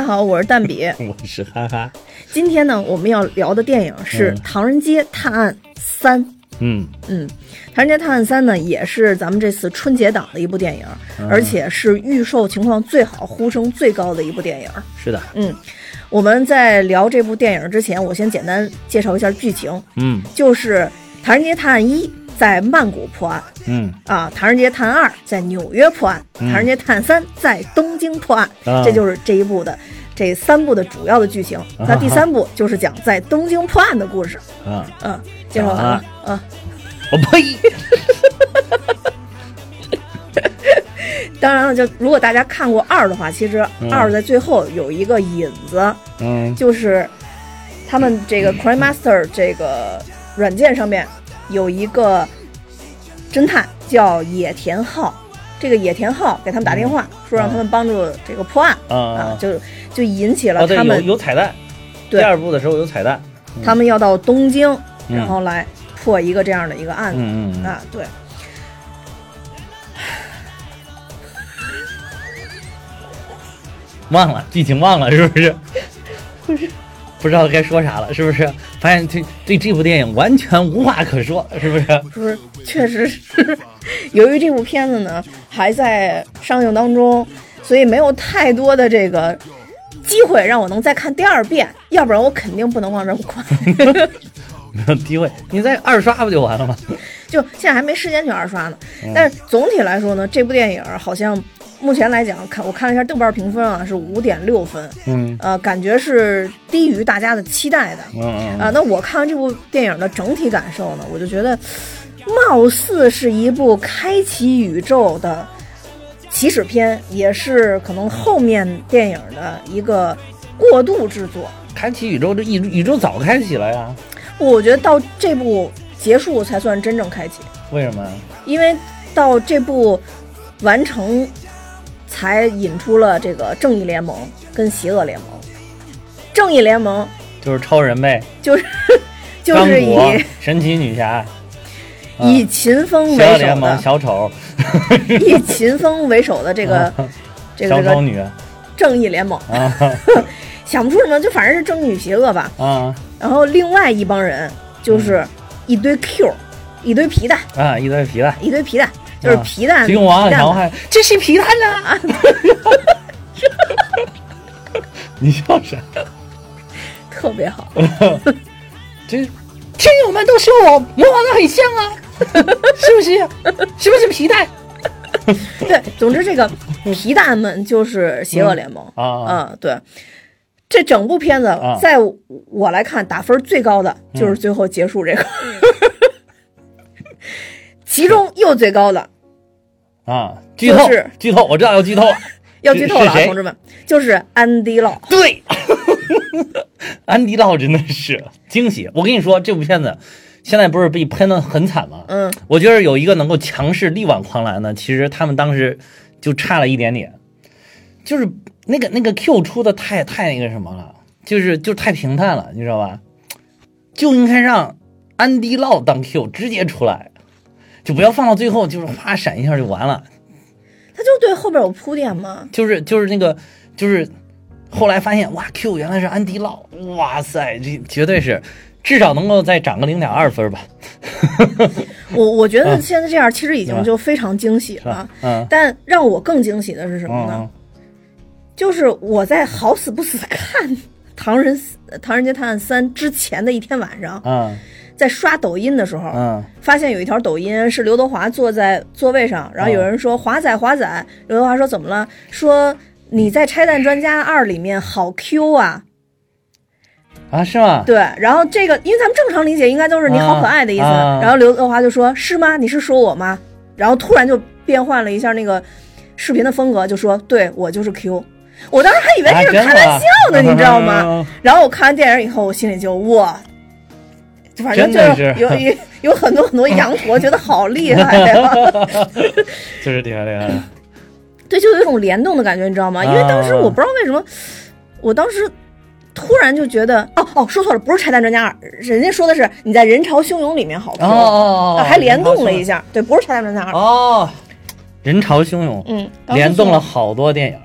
大家好，我是蛋比。我是哈哈。今天呢，我们要聊的电影是《唐人街探案三》。嗯嗯，《唐人街探案三》呢，也是咱们这次春节档的一部电影，而且是预售情况最好、呼声最高的一部电影。是的，嗯，我们在聊这部电影之前，我先简单介绍一下剧情。嗯就是《唐人街探案一》在曼谷破案。嗯。啊，《唐人街探案二》在纽约破案，嗯。唐人街探案三》在东京破案。嗯这就是这一部的这三部的主要的剧情。那第三部就是讲在东京破案的故事。啊，嗯，介绍完。了。嗯，我呸！当然了，就如果大家看过二的话，其实嗯。二在最后有一个引子，嗯。就是他们这个 Crime Master 这个软件上面有一个侦探叫野田浩。这个野田浩给他们打电话，说让他们帮助这个破案啊啊，就就引起了他们有彩蛋。对第二部的时候有彩蛋。他们要到东京，嗯然后来破一个这样的一个案子。啊，对。忘了剧情忘了是不是？不是，不知道该说啥了，是不是？发现对对这部电影完全无话可说，是不是？不是确实是，由于这部片子呢还在上映当中，所以没有太多的这个机会让我能再看第二遍，要不然我肯定不能往这儿看。没有机会，你再二刷不就完了吗？就现在还没时间去二刷呢。嗯但是总体来说呢，这部电影好像目前来讲，看我看了一下豆瓣评分啊，是五点六分，嗯呃，感觉是低于大家的期待的。嗯嗯啊，那我看完这部电影的整体感受呢，我就觉得，貌似是一部开启宇宙的起始篇，也是可能后面电影的一个过渡制作。开启宇宙，这宇宇宙早开启了呀？我觉得到这部结束才算真正开启，为什么？因为到这部完成，才引出了这个正义联盟跟邪恶联盟。正义联盟就是超人呗，就是 就是以、神奇女侠、以秦风为首的，小丑、以秦风为首的这个这个这个小丑女。正义联盟，啊。想不出什么，就反正是正义与邪恶吧。啊。然后另外一帮人就是一堆 Q，一堆皮蛋，啊！一堆皮蛋，一堆皮蛋，就是啊皮蛋。金庸王皮蛋强还这是皮蛋呐！你笑啥？特别好，这听友们都说我模仿的很像啊，是不是？是不是皮蛋对，总之这个皮蛋们就是邪恶联盟。啊？嗯，对。这整部片子啊，在我来看，打分最高的就是最后结束这个，其中又最高的啊！剧透就是，剧透，我知道要剧透了。要剧透了啊，同志们，就是安迪洛。对，安迪洛真的是惊喜。我跟你说，这部片子现在不是被喷的很惨吗？嗯，我觉得有一个能够强势力挽狂澜的，其实他们当时就差了一点点，就是那个那个 Q 出的太太那个什么了，就是就太平淡了，你知道吧？就应该让安迪洛当 Q 直接出来，就不要放到最后，就是哗闪一下就完了。他就对后边有铺垫嘛。就是就是那个就是后来发现哇 Q 原来是安迪老，哇塞，这绝对是至少能够再涨个零点二分吧，我我觉得嗯现在这样其实已经就非常惊喜了。？嗯但让我更惊喜的是什么呢？嗯就是我在好死不死看《唐人唐人街探案三》之前的一天晚上，嗯在刷抖音的时候，嗯发现有一条抖音是刘德华坐在座位上，然后有人说“华仔华仔”，刘德华说怎么了？说你在《拆弹专家二》里面好 Q 啊，啊是吗？对。然后这个因为咱们正常理解应该都是你好可爱的意思，啊啊然后刘德华就说是吗？你是说我吗？然后突然就变换了一下那个视频的风格，就说对我就是 Q。我当时还以为啊这是开玩笑呢，你知道吗？吗？然后我看完电影以后，我心里就哇，就反正就是。有有 有很多很多羊驼，觉得好厉害呀、就是厉害厉害，对，就有一种联动的感觉，你知道吗？因为当时我不知道为什么，我当时突然就觉得，哦哦，说错了，不是《拆弹专家二》，人家说的是你在人潮汹涌里面好哦 Q，、哦啊还联动了一下，对，不是《拆弹专家。二》，哦，人潮汹涌，嗯，联动了好多电影，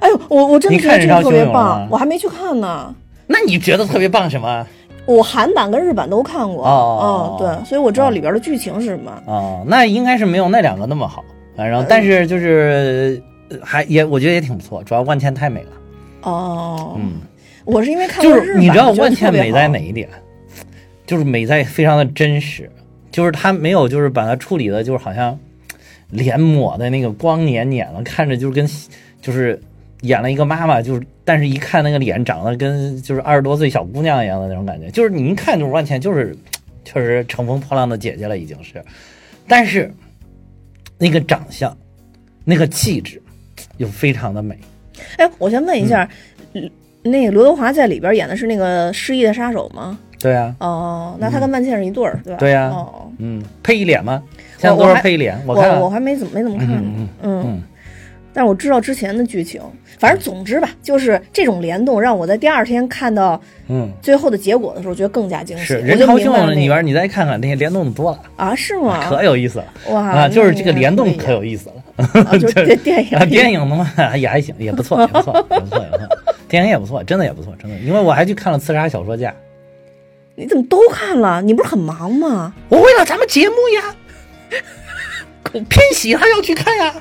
哎呦，我我真的觉得这个特别棒，我还没去看呢。那你觉得特别棒什么？我韩版跟日版都看过，哦嗯，对，所以我知道里边的剧情是什么。哦，那应该是没有那两个那么好，反正但是就是呃还也我觉得也挺不错，主要万茜太美了，哦，嗯，我是因为看就是过日版，觉得你知道万茜美在哪一点？就是美在非常的真实，就是她没有就是把它处理的，就是好像脸抹的那个光黏黏的，看着就是跟就是演了一个妈妈，就是但是一看那个脸长得跟就是二十多岁小姑娘一样的那种感觉，就是你一看就是万茜就是 确实乘风破浪的姐姐了已经是，但是那个长相那个气质又非常的美。哎，我先问一下，嗯。那个刘德华在里边演的是那个失忆的杀手吗？对啊，哦，那他跟万茜是一对儿，对吧？对呀哦，嗯，配一脸吗？现在都是配一脸，我看。我还没怎么没怎么看嗯。嗯但是我知道之前的剧情，反正总之吧，就是这种联动让我在第二天看到嗯，最后的结果的时候，觉得更加惊喜。是人潮汹明白了那个涌里边，你再看看那些联动的多了，啊，是吗？可有意思了哇啊！就是这个联动可可有意思了。啊，就是 这电影啊，电影的嘛也还行，也不错，也不错，也不错，也不错，电影也不错，真的也不错，真的。因为我还去看了《刺杀小说家》，你怎么都看了？你不是很忙吗？我为了咱们节目呀，偏喜还要去看呀，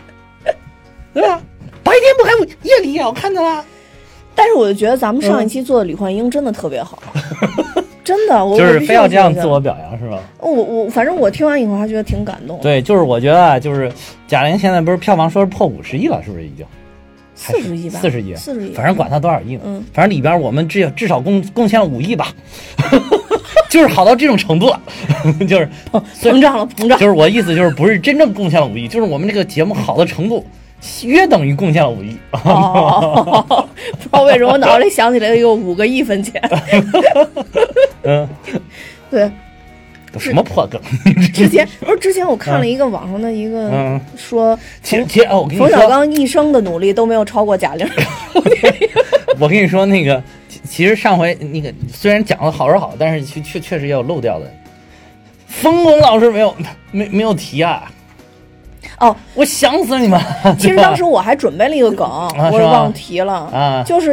对吧？白天不还有夜里也要看的啦。但是我就觉得咱们上一期做的李焕英真的特别好，真的，我就是非要这样自我表扬是吧？我我反正我听完以后还觉得挺感动。，对，就是我觉得啊，就是贾玲现在不是票房说是破五十亿了，是不是已经？四十亿吧，四十亿，四十亿，反正管他多少亿呢，嗯反正里边我们至少至少贡贡献了五亿吧，就是好到这种程度了，就是膨胀了，膨胀。就是我意思就是不是真正贡献了五亿，就是我们这个节目好的程度约等于贡献了五亿。哦，不知道为什么我脑子里想起来有五个亿分钱。嗯，对，都什么破梗？之前 不是之前我看了一个网上的一个嗯说，其其实哦，我跟你冯小，刚一生的努力都没有超过贾玲。我跟你说那个，其其实上回那个虽然讲的好是好，但是确确确实也有漏掉的。冯巩老师没有没没有提啊，哦，我想死你们！其实当时我还准备了一个梗，我是吗忘提了，啊就是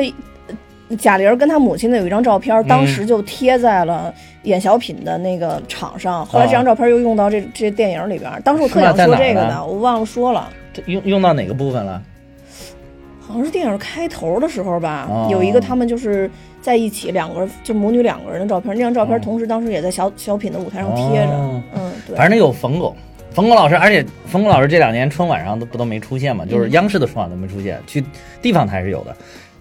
呃贾玲跟她母亲的有一张照片，当时就贴在了演小品的那个场上，后来这张照片又用到这这电影里边。当时我特想说这个的，我忘了说了。这用用到哪个部分了？好像是电影开头的时候吧，哦有一个他们就是在一起两个人，就母女两个人的照片。那张照片同时当时也在小小品的舞台上贴着。哦嗯，对。反正有冯巩，冯巩老师，而且冯巩老师这两年春晚上都不都没出现嘛，嗯就是央视的春晚都没出现，去地方台是有的，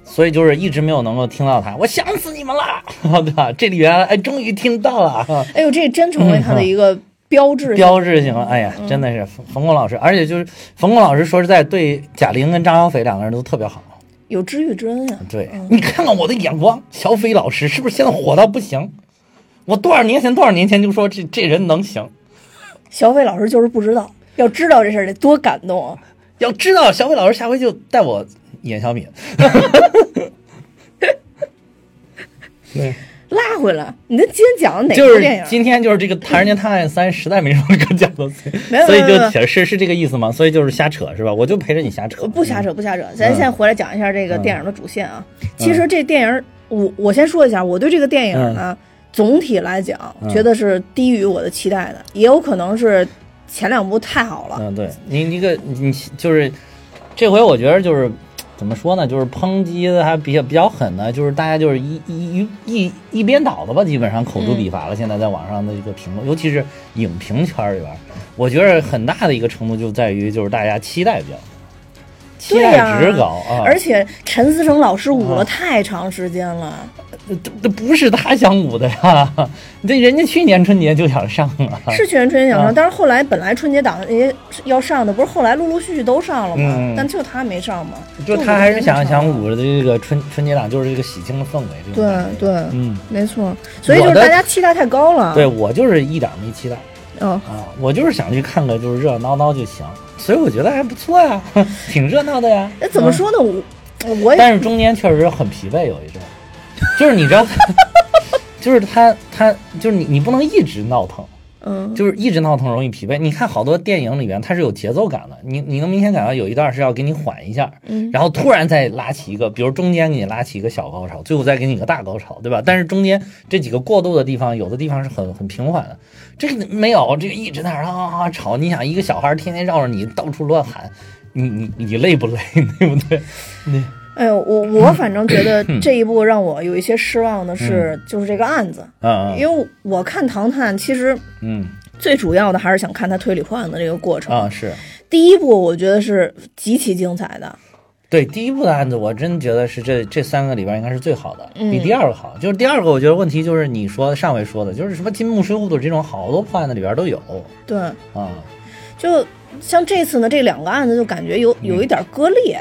所以就是一直没有能够听到他，我想死你们啦，对吧？这里边哎，终于听到了，哎呦，这真成为他的一个标志性。标志性了，哎呀，真的是冯冯巩老师，而且就是冯巩老师说实在对贾玲跟张小斐两个人都特别好。有知遇之恩啊、对、你看看我的眼光，小斐老师是不是现在火到不行？我多少年前多少年前就说这这人能行，小斐老师就是不知道，要知道这事儿得多感动啊！要知道小斐老师下回就带我演小品。对，拉回来，你这今天讲的哪就是部电影？今天就是这个《唐人街探案三》实在没什么可讲的，所以就扯是是这个意思吗？所以就是瞎扯是吧？我就陪着你瞎扯，不瞎扯，不瞎扯。咱嗯现在回来讲一下这个电影的主线啊。其实这电影，我我先说一下，我对这个电影呢，总体来讲，嗯觉得是低于我的期待的，也有可能是前两部太好了。嗯，对你你个你就是这回我觉得就是怎么说呢，就是抨击的还比较比较狠的，就是大家就是一一一一一边倒的吧，基本上口诛笔伐了。现在在网上的一个评论，尤其是影评圈里边，我觉得很大的一个程度就在于就是大家期待比较高，期待对呀。值高啊，而且陈思诚老师捂了啊。太长时间了，这这不是他想舞的呀，这人家去年春节就想上啊，是去年春节想啊。上，但是后来本来春节档人家要上的，不是后来陆陆续续都上了吗？嗯。但就他没上嘛，就他还是想想舞的这个春春节档，就是这个喜庆的氛围，对对，嗯。没错，所以就是大家期待太高了。对，我就是一点没期待嗯，啊，我就是想去看个就是热热闹闹就行，所以我觉得还不错呀，挺热闹的呀。那怎么说呢？我我嗯？也但是中间确实很疲惫，有一阵，就是你知道，就是他他就是你你不能一直闹腾，嗯就是一直闹腾容易疲惫。你看好多电影里面它是有节奏感的，你你能明显感到有一段是要给你缓一下，嗯然后突然再拉起一个，比如中间给你拉起一个小高潮，最后再给你一个大高潮，对吧？但是中间这几个过渡的地方，有的地方是很很平缓的，这个没有，这个一直在那儿啊啊吵。你想一个小孩天天绕着你到处乱喊，你你你累不累，对不对？对，哎呦，我我反正觉得这一部让我有一些失望的是，就是这个案子，啊因为我看《唐探》其实嗯最主要的还是想看他推理破案的这个过程。啊是。第一部我觉得是极其精彩的，对第一部的案子，我真觉得是这这三个里边应该是最好的，嗯比第二个好。就是第二个，我觉得问题就是你说上回说的，就是什么金木水火土这种好多破案的里边都有对，啊。就像这次呢，这两个案子就感觉有有一点割裂，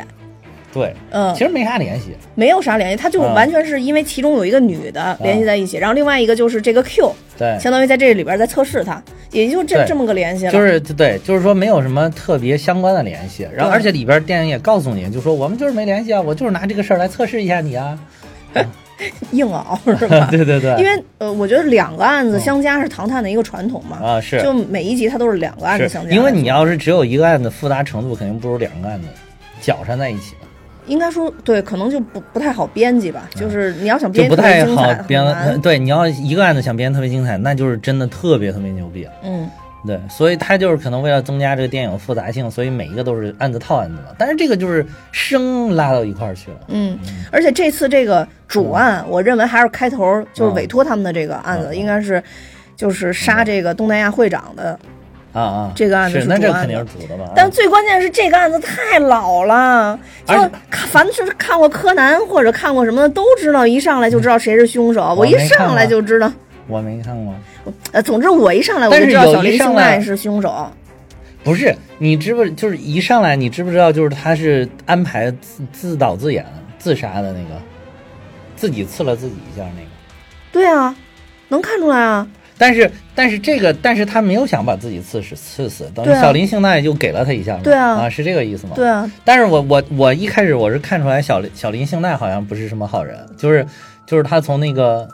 对，嗯其，实没啥联系。没有啥联系，他就啊完全是因为其中有一个女的联系在一起，然后另外一个就是这个 Q，对，相当于在这里边在测试他，也就这这么个联系了。就是对，就是说没有什么特别相关的联系。然后而且里边电影也告诉你，就说我们就是没联系啊，我就是拿这个事儿来测试一下你啊。硬熬是吧？对对对，因为呃，我觉得两个案子相加是唐探的一个传统嘛，啊是就每一集它都是两个案子相加，因为你要是只有一个案子，复杂程度肯定不如两个案子搅缠在一起的。应该说对，可能就不不太好编辑吧，就是你要想编就不太好编了。对，你要一个案子想编得特别精彩，那就是真的特别特别牛逼。嗯，对，所以他就是可能为了增加这个电影复杂性，所以每一个都是案子套案子嘛。但是这个就是生拉到一块儿去了。嗯，而且这次这个主案，我认为还是开头就是嗯委托他们的这个案子，嗯应该是就是杀这个东南亚会长的。啊啊，这个案子是那这肯定是主的吧？但最关键是这个案子太老了，就凡是看过柯南或者看过什么的都知道，一上来就知道谁是凶手。我一上来就知道，我没看过。呃，总之我一上来我就知道小林幸一上来奈是凶手。不是，你知不就是一上来你知不知道就是他是安排自自导自演自杀的那个，自己刺了自己一下那个。对啊，能看出来啊。但是但是这个但是他没有想把自己刺死刺死，等于小林幸奈就给了他一下嘛。对啊啊是这个意思吗？对啊，但是我我我一开始我是看出来小林小林幸奈好像不是什么好人，就是就是他从那个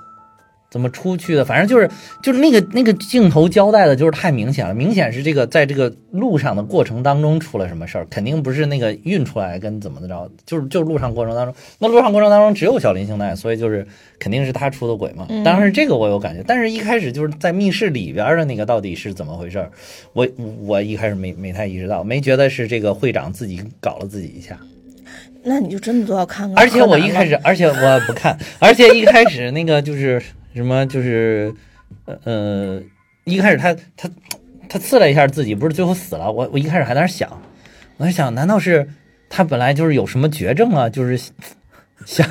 怎么出去的，反正就是就是那个那个镜头交代的就是太明显了，明显是这个在这个路上的过程当中出了什么事儿，肯定不是那个运出来跟怎么的着，就是就是路上过程当中，那路上过程当中只有小林幸奈，所以就是肯定是他出的轨嘛。嗯当时这个我有感觉，但是一开始就是在密室里边的那个到底是怎么回事儿，我我一开始没没太意识到，没觉得是这个会长自己搞了自己一下。那你就真的都要看看。而且我一开始，，而且我不看，而且一开始那个就是什么，就是呃呃，一开始他他他刺了一下自己，不是最后死了。我我一开始还在那想，我在想，难道是他本来就是有什么绝症啊？就是想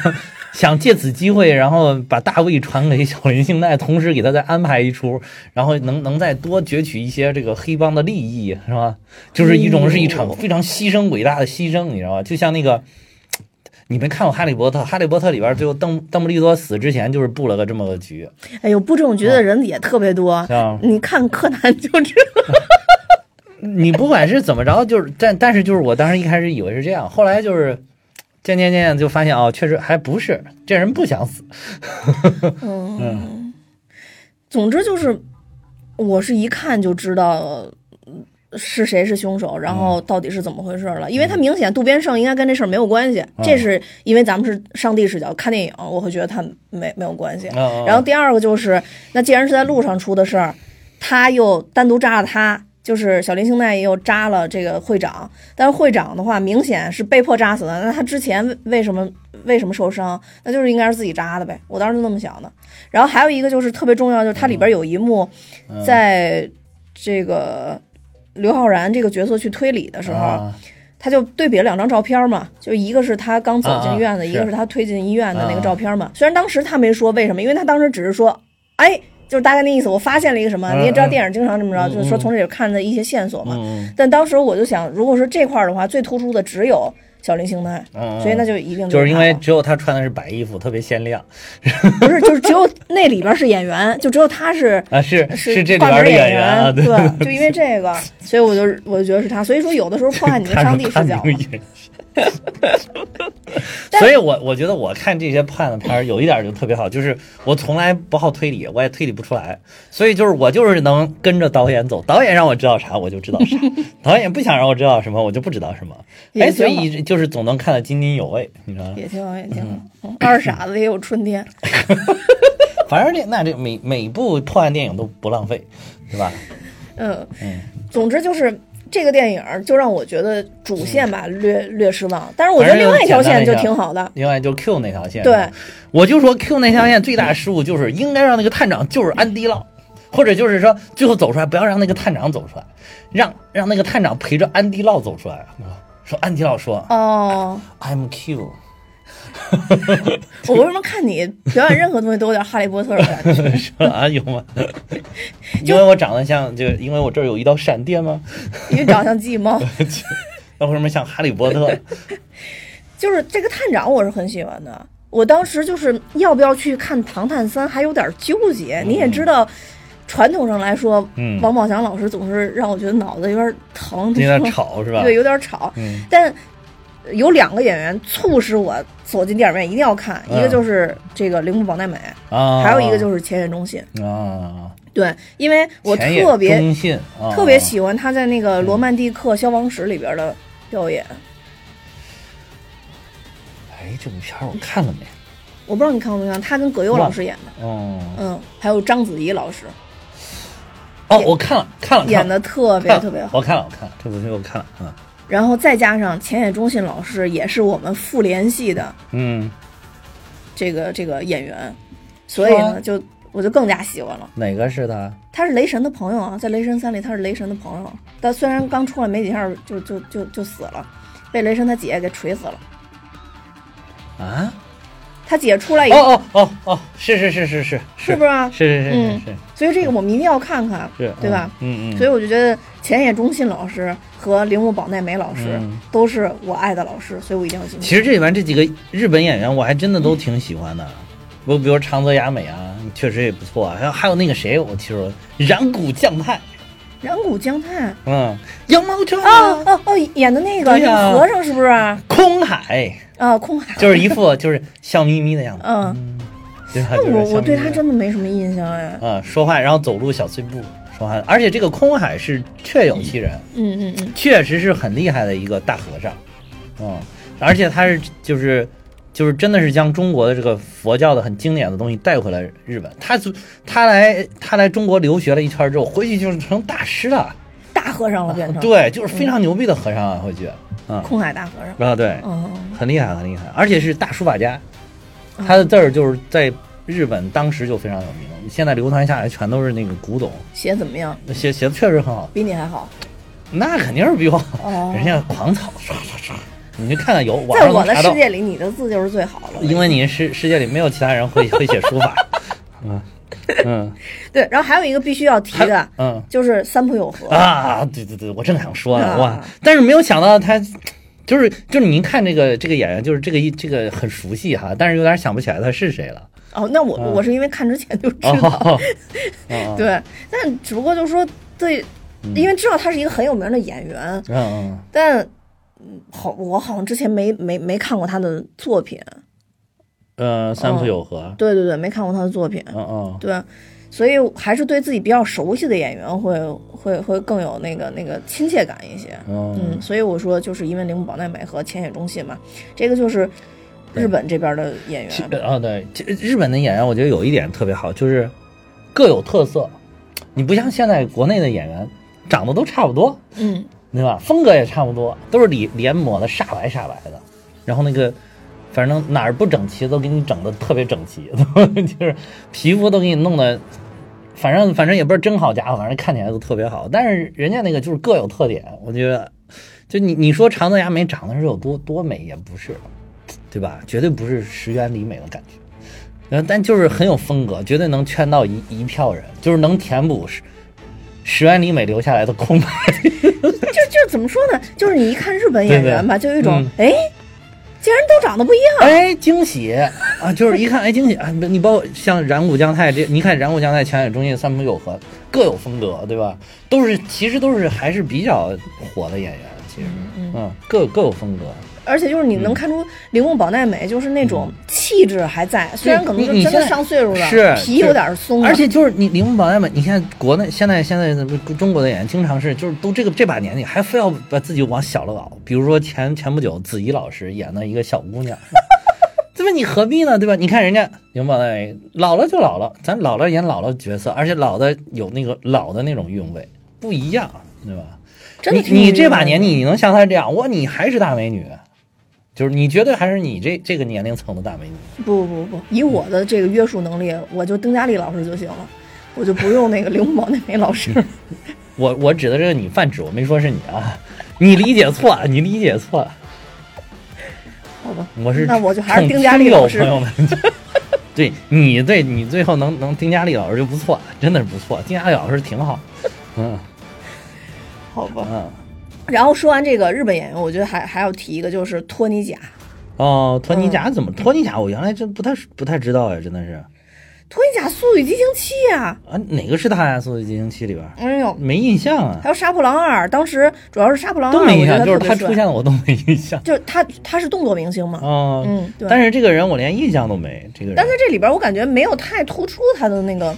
想借此机会，然后把大卫传给小林幸奈，同时给他再安排一出，然后能能再多攫取一些这个黑帮的利益，是吧？就是一种是一场非常牺牲伟大的牺牲，你知道吧？就像那个。你没看过《哈利波特》？《哈利波特》里边最后邓邓布利多死之前就是布了个这么个局，哎呦，布这种局的人也特别多。像你看柯南就知道。你不管是怎么着，就是但但是就是我当时一开始以为是这样，后来就是渐渐渐渐就发现哦，确实还不是这人不想死，嗯，总之就是，我是一看就知道呃是谁是凶手，然后到底是怎么回事了。因为他明显渡边胜应该跟这事儿没有关系，这是因为咱们是上帝视角看电影，我会觉得他没没有关系。嗯然后第二个就是，那既然是在路上出的事儿，他又单独扎了他。就是小林幸奈又扎了这个会长，但是会长的话明显是被迫扎死的。那他之前为为什么为什么受伤？那就是应该是自己扎的呗。我当时就那么想的。然后还有一个就是特别重要，就是它里边有一幕，嗯在这个刘昊然这个角色去推理的时候，啊。他就对比了两张照片嘛，就一个是他刚走进院子，啊啊一个是他推进医院的那个啊照片嘛。虽然当时他没说为什么，因为他当时只是说，哎，就是大概那意思，我发现了一个什么，嗯你也知道电影经常这么着，嗯就是说从这里看的一些线索嘛。嗯。但当时我就想，如果是这块儿的话，最突出的只有小林幸奈，嗯，所以那就一定就是因为只有他穿的是白衣服，特别鲜亮 不是，就是只有那里边是演员，就只有他是啊，是是这里边的演员啊，对，就因为这个，所以我就我就觉得是他。所以说，有的时候 破坏你的上帝视角 所以我我觉得我看这些破案的片儿有一点就特别好，就是我从来不好推理，我也推理不出来，所以就是我就是能跟着导演走，导演让我知道啥我就知道啥，导演不想让我知道什么我就不知道什么，哎，所以就是总能看得津津有味，你知道吗？也挺好，也挺好。嗯二傻子也有春天，反正这那这每每部破案电影都不浪费，对吧？嗯嗯，总之就是这个电影就让我觉得主线吧略略失望，但是我觉得另外一条线就挺好的。另外就 Q 那条线，对，我就说 Q 那条线最大的失误就是应该让那个探长就是安迪洛，或者就是说最后走出来不要让那个探长走出来，让让那个探长陪着安迪洛走出来，啊说安迪洛说哦，I'm Q，我为什么看你表演任何东西都有点哈利波特的感觉？说啊有吗？因为我长得像，就因为我这儿有一道闪电吗？因为长相寂寞。那为什么像哈利波特？就是这个探长，我是很喜欢的。我当时就是要不要去看《唐探三》，还有点纠结。你也知道，传统上来说，嗯王宝强老师总是让我觉得脑子有点疼，有点吵是吧？对，有点吵。嗯但有两个演员促使我走进电影院一定要看，嗯。一个就是这个铃木保奈美，啊，还有一个就是前野忠信。啊，对，因为我特别特别喜欢他在那个《罗曼蒂克消亡史》里边的表演。哎，这部片儿我看了没？我不知道你看过没看，他跟葛优老师演的，哦。嗯，还有章子怡老师。哦，我看了看了，看了。演的特别特别好。我看了，我看了这部剧我看了，嗯然后再加上浅野忠信老师也是我们复联系的嗯，这个这个演员，所以呢，就我就更加喜欢了。哪个是他？他是雷神的朋友啊，在雷神三里他是雷神的朋友，但虽然刚出来没几下就就就就死了，被雷神他姐给锤死了。啊？他姐出来以后，哦哦哦哦，是是是是是是不是啊？是是是是嗯是所以这个我们一定要看看，是，对吧？嗯嗯，所以我就觉得前野忠信老师和铃木保奈美老师嗯都是我爱的老师，所以我一定要进去。其实这里面这几个日本演员我还真的都挺喜欢的，我比如长泽雅美啊，确实也不错啊，还有还有那个谁，我听说染谷将太，染谷将太嗯，羊毛球哦哦哦，演的那个对呀那个和尚是不是？啊，空海啊，空海。就是一副就是笑眯眯的样子，嗯，我我对他真。真的没什么印象哎。啊、说话然后走路小碎步说话，而且这个空海是确有其人，嗯嗯嗯，确实是很厉害的一个大和尚，嗯，而且他是就是就是真的是将中国的这个佛教的很经典的东西带回来日本，他就他来他来中国留学了一圈之后，回去就是成大师了，大和尚了变成。对，就是非常牛逼的和尚啊，回去，啊、空海大和尚。啊对，嗯，很厉害很厉害，而且是大书法家，他的字儿就是在日本当时就非常有名，现在流传下来全都是那个古董。写怎么样？写写的确实很好，比你还好。那肯定是比我好，哦人家狂草刷刷刷，你去看看有网在我的世界里，你的字就是最好了。因为你世世界里没有其他人会会写书法，嗯嗯对，然后还有一个必须要提的，嗯就是三浦友和。啊，对对对，我正想说呢，啊哇，但是没有想到他。就是就是您看这个这个演员，就是这个一这个很熟悉哈，但是有点想不起来他是谁了。哦，那我嗯我是因为看之前就知哦，道。哦哦 对，但只不过就是说对，因为知道他是一个很有名的演员，嗯嗯但嗯好，我好像之前没没没看过他的作品。呃，三浦友和，对对对，没看过他的作品。嗯嗯对，所以还是对自己比较熟悉的演员会会会更有那个那个亲切感一些。嗯嗯，所以我说就是因为铃木保奈美和浅野忠信嘛，这个就是日本这边的演员。啊对，其日本的演员我觉得有一点特别好，就是各有特色。你不像现在国内的演员长得都差不多，嗯，对吧？风格也差不多，都是脸脸抹的煞白煞白的，然后那个反正哪儿不整齐都给你整的特别整齐，就是皮肤都给你弄的，反正反正也不是真好家伙，反正看起来都特别好。但是人家那个就是各有特点，我觉得，就你你说长泽雅美长得是有多多美也不是，对吧？绝对不是石原里美的感觉。然后，但就是很有风格，绝对能圈到一一票人，就是能填补石石原里美留下来的空白。就就怎么说呢？就是你一看日本演员吧，就有一种嗯哎，竟然都长得不一样。哎，惊喜啊！就是一看，哎，惊喜啊！你包括像染谷将太这，你看染谷将太、前野忠信、三浦友和各有风格，对吧？都是其实都是还是比较火的演员，其实嗯各各有风格。而且就是你能看出铃木保奈美就是那种气质还在，虽然可能就真的上岁数了，是皮有点松，而且就是你铃木保奈美，你看国内现在现在的中国的演员经常是就是都这个这把年纪还非要把自己往小了搞，比如说前前不久子怡老师演的一个小姑娘，对吧？你何必呢？对吧？你看人家铃木保奈美老了就老了，咱老了演老了角色，而且老的有那个老的那种韵味，不一样，对吧？真的你你这把年纪你能像她这样，哇，你还是大美女，就是你绝对还是你这这个年龄层的大美女。不不不，以我的这个约束能力，我就丁佳丽老师就行了，我就不用那个刘木宝那美老师。我我指的这个你泛指，我没说是你啊，你理解错了，你理解错了。好吧，我是那我就还是丁佳丽老师朋友们，对你对你最后能能丁佳丽老师就不错，真的是不错，丁佳丽老师挺好。嗯好吧。嗯然后说完这个日本演员，我觉得还还要提一个，就是托尼贾。哦，托尼嗯贾怎么？托尼贾我原来真不太不太知道呀，真的是托尼贾《速度与激情七》呀，啊，哪个是他呀？《速度与激情七》里边哎呦，没印象啊，还有《杀破狼二》，当时主要是《杀破狼二都》，没印象，就是他出现了我都没印象。就是他他是动作明星嘛，哦，嗯，对。但是这个人我连印象都没，这个人但。在这里边，我感觉没有太突出他的那个，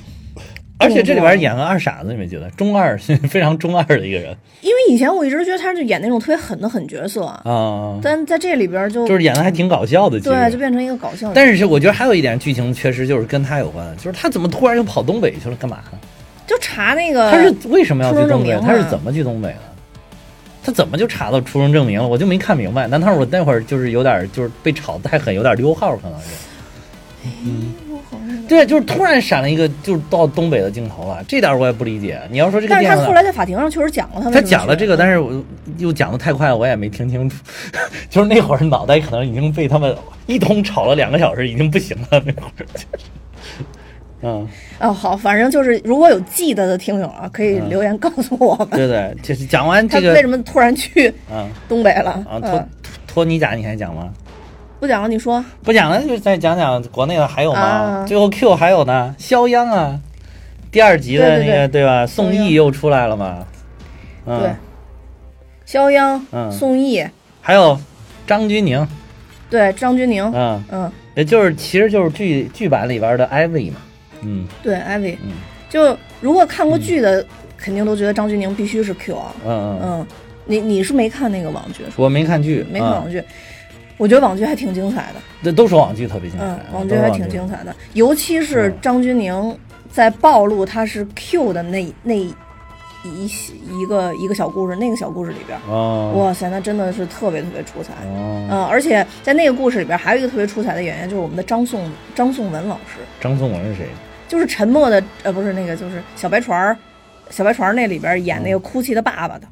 而且这里边演个二傻子，你没觉得中二，非常中二的一个人因为以前我一直觉得他是演那种特别狠的狠角色，啊，但在这里边就就是演的还挺搞笑的，对，就变成一个搞笑的。但是我觉得还有一点剧情缺失，就是跟他有关，就是他怎么突然又跑东北去了，干嘛呢？就查那个，他是为什么要去东北？他是怎么去东北的？他怎么就查到出生证明了？我就没看明白。难道我那会儿就是有点就是被炒得太狠，有点溜号，可能是。对，就是突然闪了一个就是到东北的镜头了，这点我也不理解。你要说这个但是他后来在法庭上确实讲了他讲了这个，但是我又讲的太快，我也没听清楚。就是那会儿脑袋可能已经被他们一通吵了两个小时，已经不行了。那会儿就是，嗯，哦，好，反正就是如果有记得的听友啊，可以留言告诉我们，对对，就是讲完他这个为什么突然去啊东北了？啊托嗯，托尼贾，你还讲吗？不讲了，你说。不讲了，就再讲讲国内的还有吗？啊。最后 Q 还有呢，肖央啊，第二集的那个对对吧？宋轶又出来了嘛？嗯，对，肖央、嗯。宋轶，还有张钧甯，对张钧甯，嗯，嗯，也就是其实就是剧剧版里边的艾薇嘛，嗯。对艾薇，嗯。就如果看过剧的，肯定都觉得张钧甯必须是 Q 啊，嗯嗯，嗯，你你是没看那个网剧是？我没看剧，嗯没看网剧，我觉得网剧还挺精彩的，这都说网剧特别精彩，嗯，啊网剧还挺精。彩的，尤其是嗯张钧甯在暴露他是 Q 的那那一一个一个小故事，那个小故事里边，哇塞，那真的是特别特别出彩。哦，嗯，而且在那个故事里边还有一个特别出彩的演员，就是我们的张颂张颂文老师，张颂文是谁？就是沉默的呃不是那个就是小白船儿，小白船儿那里边演那个哭泣的爸爸的，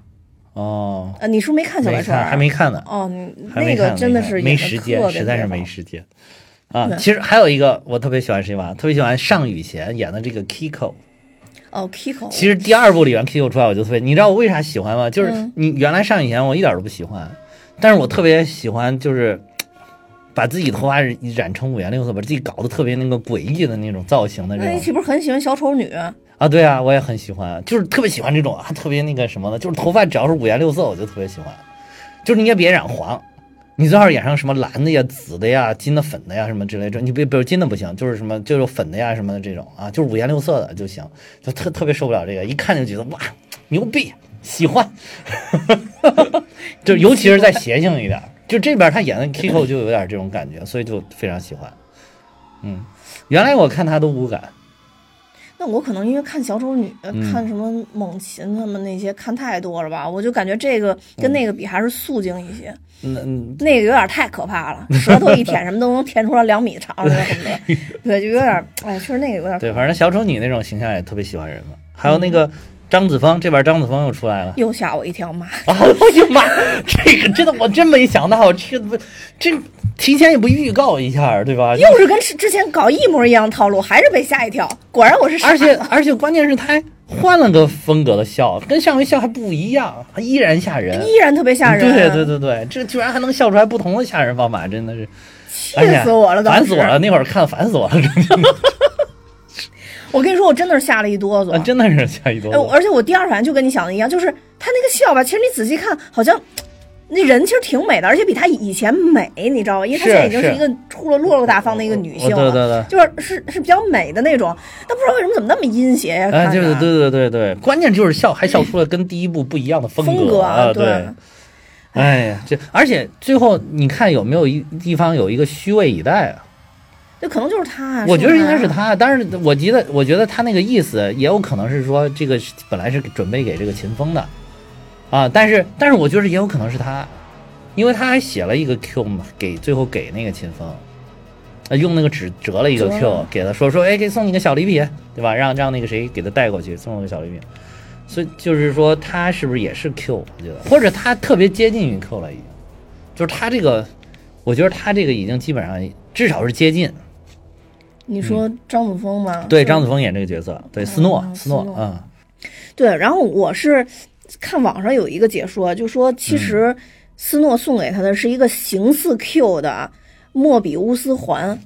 哦，呃，你是不是没看小白？还没看呢。哦，那个真的是没时间，实在是没时间啊。其实还有一个我特别喜欢谁吧？特别喜欢尚宇贤演的这个 Kiko。哦，Kiko，其实第二部里面 Kiko 出来我就特别，你知道我为啥喜欢吗？就是嗯你原来尚宇贤我一点都不喜欢，但是我特别喜欢就是。把自己头发染成五颜六色，把自己搞得特别那个诡异的那种造型的这种那你岂不是很喜欢小丑女？啊，啊对啊，我也很喜欢，就是特别喜欢这种啊，特别那个什么的，就是头发只要是五颜六色，我就特别喜欢。就是你也别染黄，你最好染上什么蓝的呀、紫的呀、金的、粉的呀什么之类的。你别比如金的不行，就是什么就是粉的呀什么的这种啊，就是五颜六色的就行。就特特别受不了这个，一看就觉得哇牛逼，喜欢。就尤其是再邪性一点，就这边他演的 Kiko 就有点这种感觉，所以就非常喜欢。嗯，原来我看他都无感。那我可能因为看小丑女、看什么猛禽他们那些看太多了吧，我就感觉这个跟那个比还是素净一些，嗯嗯，那个有点太可怕了，舌头一舔什么都能舔出来两米长什么的，对，就有点，哎，确实那个有点可对，反正小丑女那种形象也特别喜欢人嘛。还有那个张子枫，这边张子枫又出来了。又吓我一跳，妈！啊！我的妈，这个真的我真没想到，这不这提前也不预告一下，对吧？又是跟之之前搞一模一样套路，还是被吓一跳。果然我是傻而且 而且关键是他还换了个风格的笑，跟上回笑还不一样，依然吓人。依然特别吓人。对对对对，这居然还能笑出来不同的吓人方法，真的是气死我了，烦死我了！那会儿看烦死我了，真 的我跟你说，我真的是吓了一哆嗦。啊真的是吓一哆嗦。而且我第二反应就跟你想的一样，就是他那个笑吧，其实你仔细看，好像那人其实挺美的，而且比她以前美，你知道吗？因为她现在已经是是一个出了落落大方的一个女性了，对对对。就是是是比较美的那种。但不知道为什么怎么那么阴邪呀？哎，就是对对对对，关键就是笑，还笑出了跟第一部不一样的风风格啊，对。哎呀，这而且最后你看有没有一地方有一个虚位以待啊？这可能就是他啊。我觉得应该是吧。他，但是我觉得我觉得他那个意思也有可能是说这个本来是准备给这个秦风的，啊，但是但是我觉得也有可能是他，因为他还写了一个 Q 嘛，给最后给那个秦风，呃，用那个纸折了一个 Q 给他说说，哎，给送你个小礼品，对吧？让让那个谁给他带过去，送了个小礼品。所以就是说他是不是也是 Q？我觉得，或者他特别接近于 Q 了，已经，就是他这个，我觉得他这个已经基本上至少是接近。你说张子枫吗？对，张子枫演这个角色，对，斯诺，嗯斯诺斯，诺嗯，对，然后我是看网上有一个解说，就说其实斯诺送给他的是一个形似 Q 的莫比乌斯环。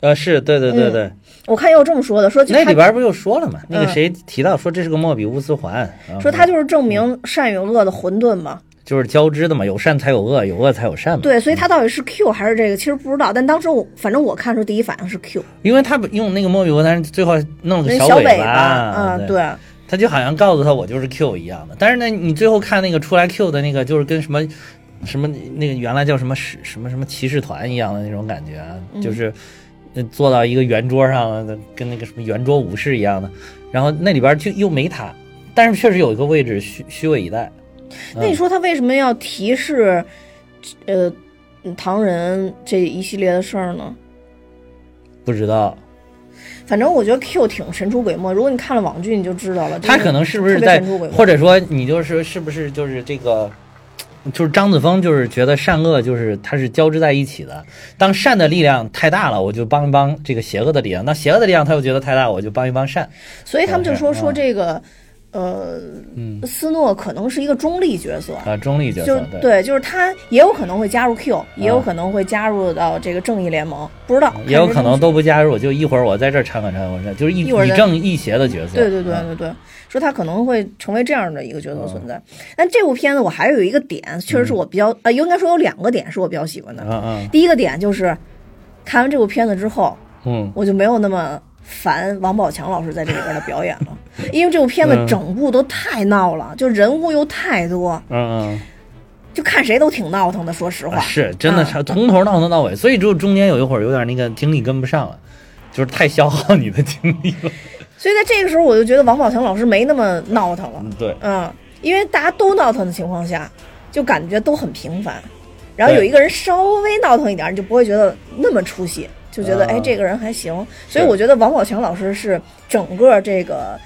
呃，是对对对嗯对，我看也有这么说的，说那里边不就说了嘛？那个嗯谁提到说这是个莫比乌斯环，说他就是证明善与恶的混沌嘛。就是交织的嘛，有善才有恶，有恶才有善嘛。，对，所以他到底是 Q 还是这个，其实不知道。但当时我反正我看出第一反应是 Q，因为他用那个莫比乌斯环，最后弄个尾小尾，巴，嗯，对，他就好像告诉他我就是 Q 一样的。但是呢，你最后看那个出来 Q 的那个，就是跟什么什么那个原来叫什么使什么什么骑士团一样的那种感觉就是呃坐到一个圆桌上，跟那个什么圆桌武士一样的。然后那里边就又没他，但是确实有一个位置虚虚位以待。那你说他为什么要提示，呃，唐人这一系列的事儿呢？不知道反正我觉得 Q 挺神出鬼没，如果你看了网剧，你就知道了。他可能是不是在或者说你就是是不是就是这个，就是张子枫就是觉得善恶就是它是交织在一起的。当善的力量太大了，我就帮一帮这个邪恶的力量；那邪恶的力量他又觉得太大，我就帮一帮善。所以他们就说是说这个，呃，嗯斯诺可能是一个中立角色，啊，中立角就色对。对，就是他也有可能会加入 Q，也有可能会加入到这个正义联盟，不知道，也有可能都不加入，就一会儿我在这儿掺和掺和掺，就是一一正一邪的角色。对对对啊对对，说他可能会成为这样的一个角色存在。但这部片子我还有一个点，确实是我比较呃，应该说有两个点是我比较喜欢的。嗯嗯第一个点就是看完这部片子之后，嗯，我就没有那么烦王宝强老师在这里边的表演了，因为这部片子嗯整部都太闹了，就人物又太多，嗯就看谁都挺闹腾的。说实嗯，话，是真的啊是从头闹腾到尾，所以只有中间有一会儿有点那个精力跟不上了，就是太消耗你的精力了。所以在这个时候，我就觉得王宝强老师没那么闹腾了。嗯，对。嗯，因为大家都闹腾的情况下，就感觉都很平凡。然后有一个人稍微闹腾一点，你就不会觉得那么出戏，就觉得、啊哎，这个人还行。所以我觉得王宝强老师是整个这个。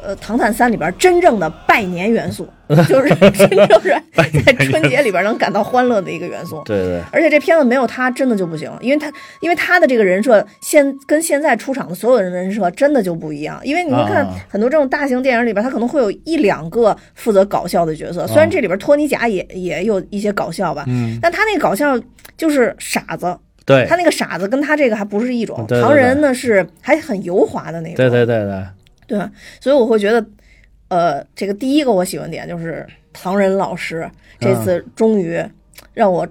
呃，《唐探三》里边真正的拜年元素，就是真正是在春节里边能感到欢乐的一个元素。对对，而且这片子没有他真的就不行，因为他因为他的这个人设现跟现在出场的所有人的人设真的就不一样。因为你们看啊很多这种大型电影里边，他可能会有一两个负责搞笑的角色，虽然这里边托尼贾也也有一些搞笑吧，嗯，但他那个搞笑就是傻子，对他那个傻子跟他这个还不是一种。对对对唐人呢是还很油滑的那种，对对对对，对，所以我会觉得，呃，这个第一个我喜欢点就是唐人老师这次终于让我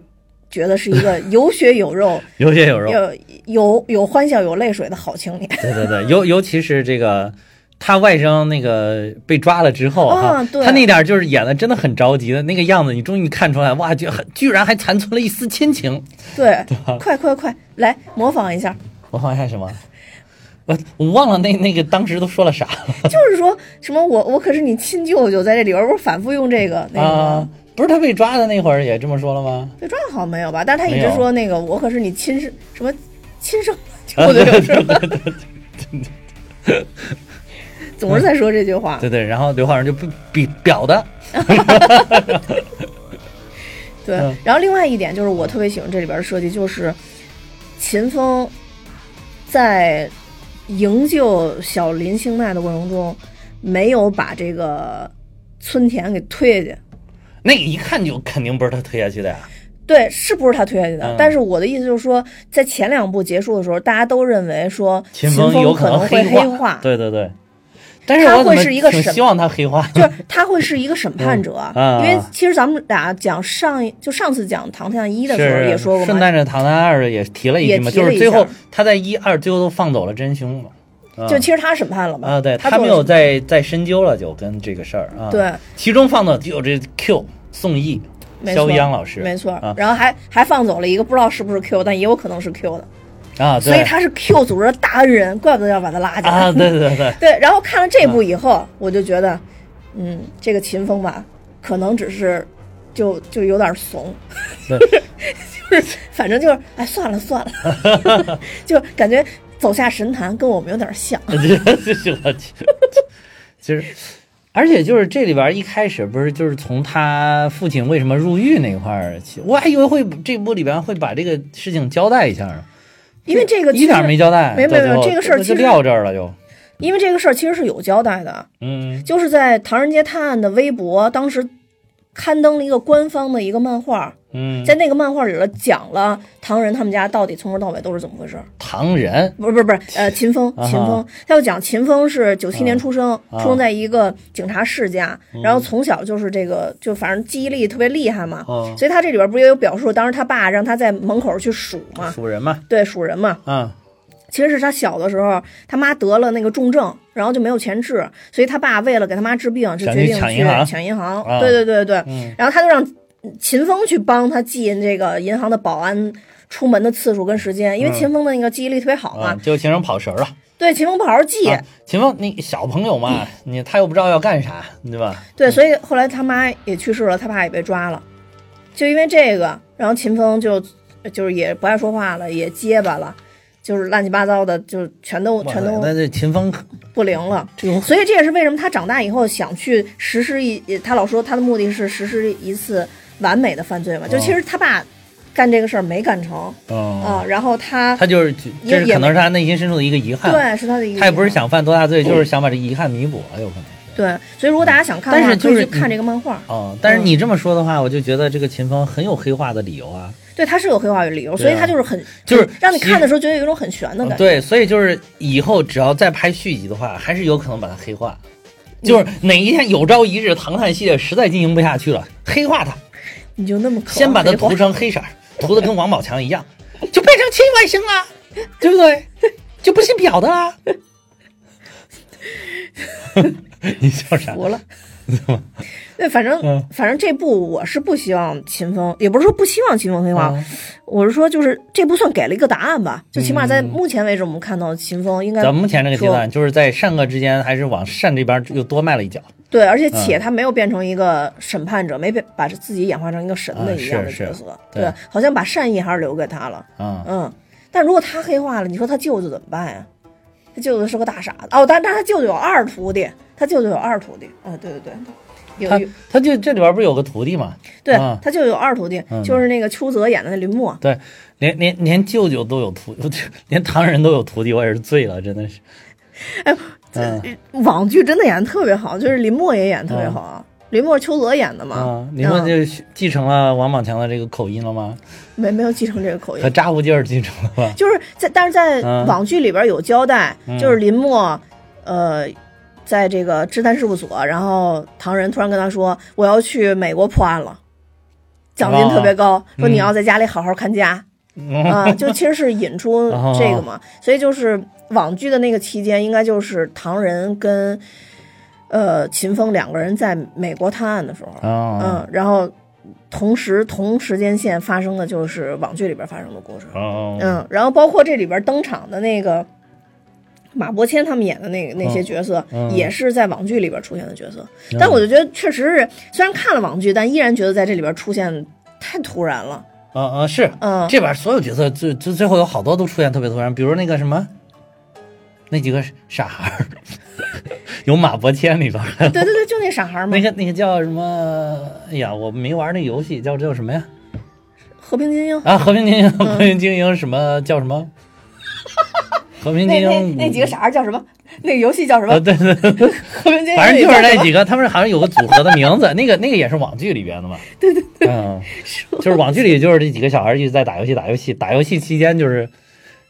觉得是一个有血有肉、有血有肉。有有有欢笑有泪水的好青年。对对对，尤尤其是这个。他外甥那个被抓了之后哈、啊对他那点儿就是演的真的很着急的那个样子，你终于看出来，哇，就很居然还残存了一丝亲情。对，快快快，来模仿一下，模仿一下什么？我我忘了那那个当时都说了啥了 就是说什么我我可是你亲舅舅，在这里边不是反复用这个那个啊？？不是他被抓的那会儿也这么说了吗？被抓好像没有吧？但是他一直说那个我可是你亲生什么亲生啊舅舅是吧？总是在说这句话。对对，然后刘昊然就不比表的，对嗯，然后另外一点就是我特别喜欢这里边的设计，就是秦风在营救小林星奈的过程中，没有把这个村田给推下去。那个一看就肯定不是他推下去的呀。对，是不是他推下去的？嗯但是我的意思就是说，在前两部结束的时候，大家都认为说秦风可能能会黑化化，对对对，但是他会是一个审挺希望他黑化，就是 他会是一个审判者，因为其实咱们俩讲上一就上次讲《唐探一》的时候也说过嘛，顺带着《唐探二》也提了一句嘛，就是最后他在一二最后都放走了真凶嘛。啊就其实他审判了嘛，啊，对他他没有再再深究了，就跟这个事儿啊。对，其中放的就有这 Q 宋轶、肖央老师，没错啊，然后还还放走了一个不知道是不是 Q，但也有可能是 Q 的，啊，所以他是 Q 组织的大恩人，怪不得要把他拉进来。啊，对对对。对，对，然后看了这部以后，我就觉得，嗯，这个秦风吧，可能只是就就有点怂，对。就是反正就是哎算了算了，就感觉走下神坛跟我们有点像。就是，而且就是这里边一开始不是就是从他父亲为什么入狱那块儿起，我还以为会这部里边会把这个事情交代一下呢，因为这个其一点没交代，没没没到最后这个事儿其实就撂这儿了就，因为这个事儿其实是有交代的，嗯。就是在《唐人街探案》的微博当时刊登了一个官方的一个漫画，嗯，在那个漫画里头讲了唐人他们家到底从头到尾都是怎么回事儿。唐人？不是不是不是，呃，秦风，秦风，他就讲秦风是九七年出生，啊。出生在一个警察世家，然后从小就是这个，就反正记忆力特别厉害嘛，哦所以他这里边不是也有表述，当时他爸让他在门口去数嘛，数人嘛，对，数人嘛，嗯其实是他小的时候，他妈得了那个重症，然后就没有钱治，所以他爸为了给他妈治病，就决定去抢银行抢银行。啊。对对对对，嗯。然后他就让秦风去帮他记这个银行的保安出门的次数跟时间，因为嗯秦风的那个记忆力特别好嘛。啊，就形成跑神儿了。对，秦风不好好记，啊秦风，你小朋友嘛，你他又不知道要干啥，对吧？对，所以后来他妈也去世了，他爸也被抓了，就因为这个，然后秦风就就是也不爱说话了，也结巴了。就是乱七八糟的，就全都全都那这秦风不灵了。这个所以这也是为什么他长大以后想去实施一，他老说他的目的是实施一次完美的犯罪嘛。就其实他爸干这个事儿没干成嗯啊，然后他他就是这是可能是他内心深处的一个遗憾，对是他的一个，他也不是想犯多大罪，就是想把这遗憾弥补了，有可能。对，所以如果大家想看的话，但是就是可以去看这个漫画。哦，但是你这么说的话，我就觉得这个秦风很有黑化的理由啊。对，他是有黑化的理由，啊所以他就是很就是很让你看的时候觉得有一种很悬的感觉。对，所以就是以后只要再拍续集的话，还是有可能把它黑化。就是哪一天有朝一日唐探系列实在进行不下去了，黑化它，你就那么先把它涂成黑色儿，涂的跟王宝强一样，就变成亲外甥了，对不对？就不姓表的了。你笑啥？服了。对，反正、嗯。反正这部我是不希望秦风，也不是说不希望秦风黑化，嗯。我是说就是这部算给了一个答案吧，就起码在目前为止，我们看到秦风应该咱目前这个阶段，就是在善恶之间，还是往善这边又多迈了一脚。对，而且嗯。且他没有变成一个审判者，没被把自己演化成一个神的啊一样的角色，对对，好像把善意还是留给他了，嗯、嗯，但如果他黑化了，你说他舅舅怎么办呀？他舅舅是个大傻子哦，但但他舅舅有二徒弟，他舅舅有二徒弟，啊，对对对，有他他就这里边不是有个徒弟吗？对啊他舅舅有二徒弟，嗯就是那个邱泽演的那林默，对，连连连舅舅都有徒，连唐人都有徒弟，我也是醉了，真的是。哎，嗯网剧真的演的特别好，就是林默也演得特别好啊。林默邱泽演的嘛？啊，林默嗯就继承了王宝强的这个口音了吗？没没有继承这个口音，他扎呼劲儿继承了吧？就是在但是在嗯网剧里边有交代，嗯就是林默，呃，在这个侦探事务所，然后唐人突然跟他说：“我要去美国破案了，奖金特别高，说你要在家里好好看家。嗯。啊，就其实是引出这个嘛，所以就是网剧的那个期间，应该就是唐人跟呃秦风两个人在美国探案的时候，啊嗯，然后同时同时间线发生的就是网剧里边发生的故事，哦。嗯，然后包括这里边登场的那个马伯骞他们演的那个那些角色，嗯也是在网剧里边出现的角色，但我就觉得确实是，虽然看了网剧，但依然觉得在这里边出现太突然了，啊啊是，嗯，这边所有角色最最最后有好多都出现特别突然，比如那个什么，那几个傻孩儿，有马伯骞里边儿，对对对，就那傻孩嘛那，个那个叫什么？哎呀，我没玩那游戏，叫叫什么呀？和平精英。啊，和平精英，嗯和平精英什么叫什么？和平那那精英那几个傻儿叫什么？那个游戏叫什么？啊，对对对，和平精英反正就是那几个。他们好像有个组合的名字，那个那个也是网剧里边的嘛。对对对，嗯，就是网剧里就是这几个小孩一直在打游戏，打游戏，打游戏期间就是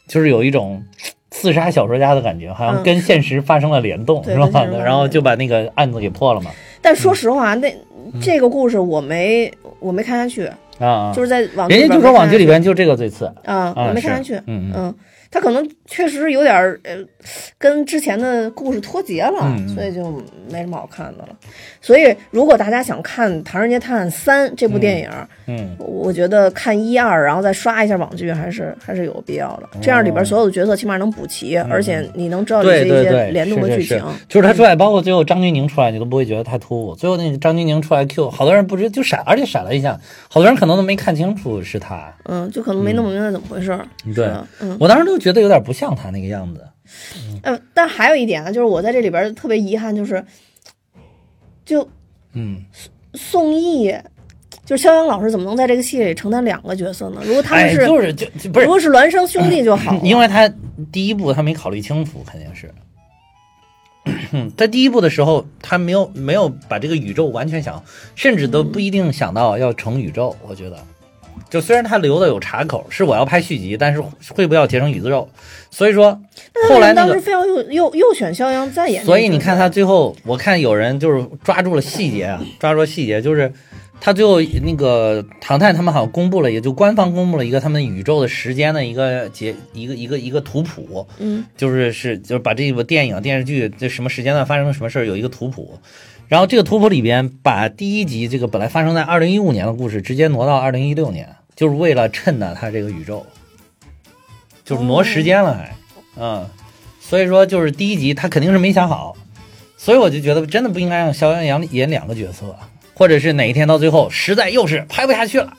就是有一种刺杀小说家的感觉，好像嗯跟现实发生了联动，是吧？然后就把那个案子给破了嘛。但说实话，那嗯这个故事我没我没看下去，啊啊，就是在网剧人家就说网剧里边就这个最次。啊，啊我没看下去。嗯嗯嗯，他可能确实有点儿呃，跟之前的故事脱节了，所以就没什么好看的了。所以，如果大家想看《唐人街探案三》这部电影，嗯，我觉得看一二，然后再刷一下网剧，还是还是有必要的。这样里边所有的角色起码能补齐，而且你能知道这一些联动的是是是剧情。就是他出来，包括最后张钧甯出来，你都不会觉得太突兀。最后那个张钧甯出来 Q，好多人不知就闪，而且闪了一下，好多人可能都没看清楚是他。嗯，就可能没弄明白怎么回事儿。对嗯。我当时都觉得有点不像他那个样子。嗯，但还有一点啊，就是我在这里边特别遗憾，就是就嗯，宋轶，就是肖央老师怎么能在这个戏里承担两个角色呢？如果他们哎，是，就是就就不是如果是孪生兄弟就好了，因为他第一部他没考虑清楚，肯定是。在第一部的时候，他没有没有把这个宇宙完全想，甚至都不一定想到要成宇宙。我觉得，就虽然他留的有岔口，是我要拍续集，但是会不会要结成宇宙？所以说那后来当时非要又又又选肖央再演所以你看他最后，我看有人就是抓住了细节啊，抓住了细节，就是他最后那个唐探他们好像公布了，也就官方公布了一个他们宇宙的时间的一个节一个一个一个图谱，嗯就是是就是把这部电影电视剧这什么时间段发生了什么事儿有一个图谱，然后这个图谱里边把第一集这个本来发生在二零一五年的故事直接挪到二零一六年，就是为了衬的他这个宇宙，就是挪时间了还，嗯，所以说就是第一集他肯定是没想好，所以我就觉得真的不应该让肖央阳演两个角色，或者是哪一天到最后实在又是拍不下去了，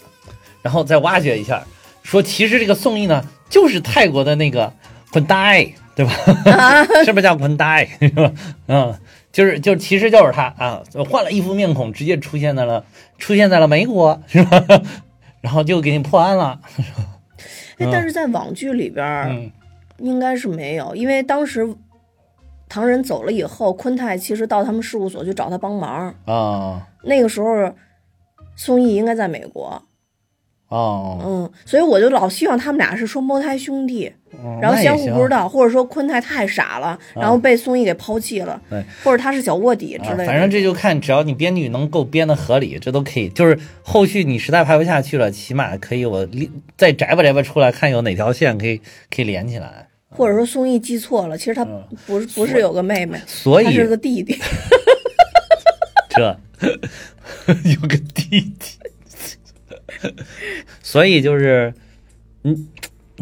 然后再挖掘一下，说其实这个宋轶呢就是泰国的那个混呆，对吧？是不是叫混呆？是吧？嗯，就是就其实就是他啊，换了一副面孔，直接出现在了出现在了美国，是吧？然后就给你破案了。哎，但是在网剧里边嗯应该是没有，因为当时唐仁走了以后，昆泰其实到他们事务所去找他帮忙，啊那个时候宋轶应该在美国，哦，嗯，所以我就老希望他们俩是双胞胎兄弟，嗯然后相互不知道，或者说坤泰太傻了，然后被宋轶给抛弃了，对或者他是小卧底之啊类的。反正这就看，只要你编剧能够编的合理，这都可以。就是后续你实在拍不下去了，起码可以我立再摘吧摘吧出来，看有哪条线可以可以连起来。或者说宋轶记错了，其实他嗯不是不是有个妹妹，所以他是个弟弟。这 有个弟弟，所以就是，嗯，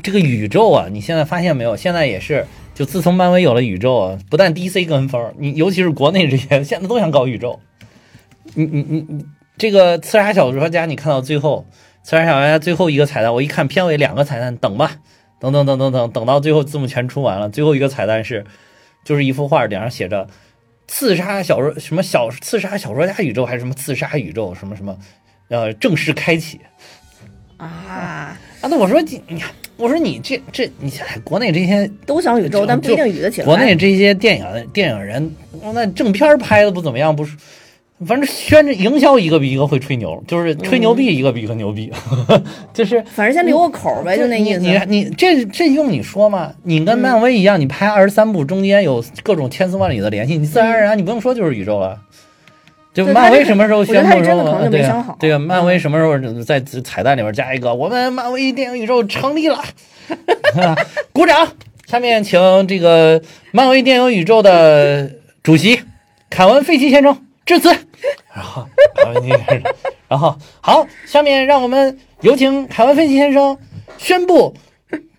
这个宇宙啊，你现在发现没有？现在也是，就自从漫威有了宇宙啊，不但 DC 跟风，你尤其是国内这些，现在都想搞宇宙。你你你你，这个刺杀小说家，你看到最后，刺杀小说家最后一个彩蛋，我一看片尾两个彩蛋，等吧，等等等等等，等到最后字幕全出完了，最后一个彩蛋是，就是一幅画，顶上写着。刺杀小说什么小刺杀小说家宇宙还是什么刺杀宇宙什么什么，呃，正式开启啊，啊！那我说你，我说你这这你现在国内这些都想宇宙，但不一定宇得起来。国内这些电影电影人，那正片儿拍的不怎么样，不是？反正宣着营销一个比一个会吹牛，就是吹牛逼一个比一个牛逼，就是反正先留个口呗，就那意思。你你你这这用你说吗？你跟漫威一样，你拍二十三部，中间有各种千丝万缕的联系，你自然而然你不用说就是宇宙了。就漫威什么时候宣布说对对啊，漫威什么时候在彩蛋里边加一个我们漫威电影宇宙成立了，鼓掌。下面请这个漫威电影宇宙的主席凯文·费奇先生致辞。然后凯文·费奇先生，然后好，下面让我们有请凯文·费奇先生宣布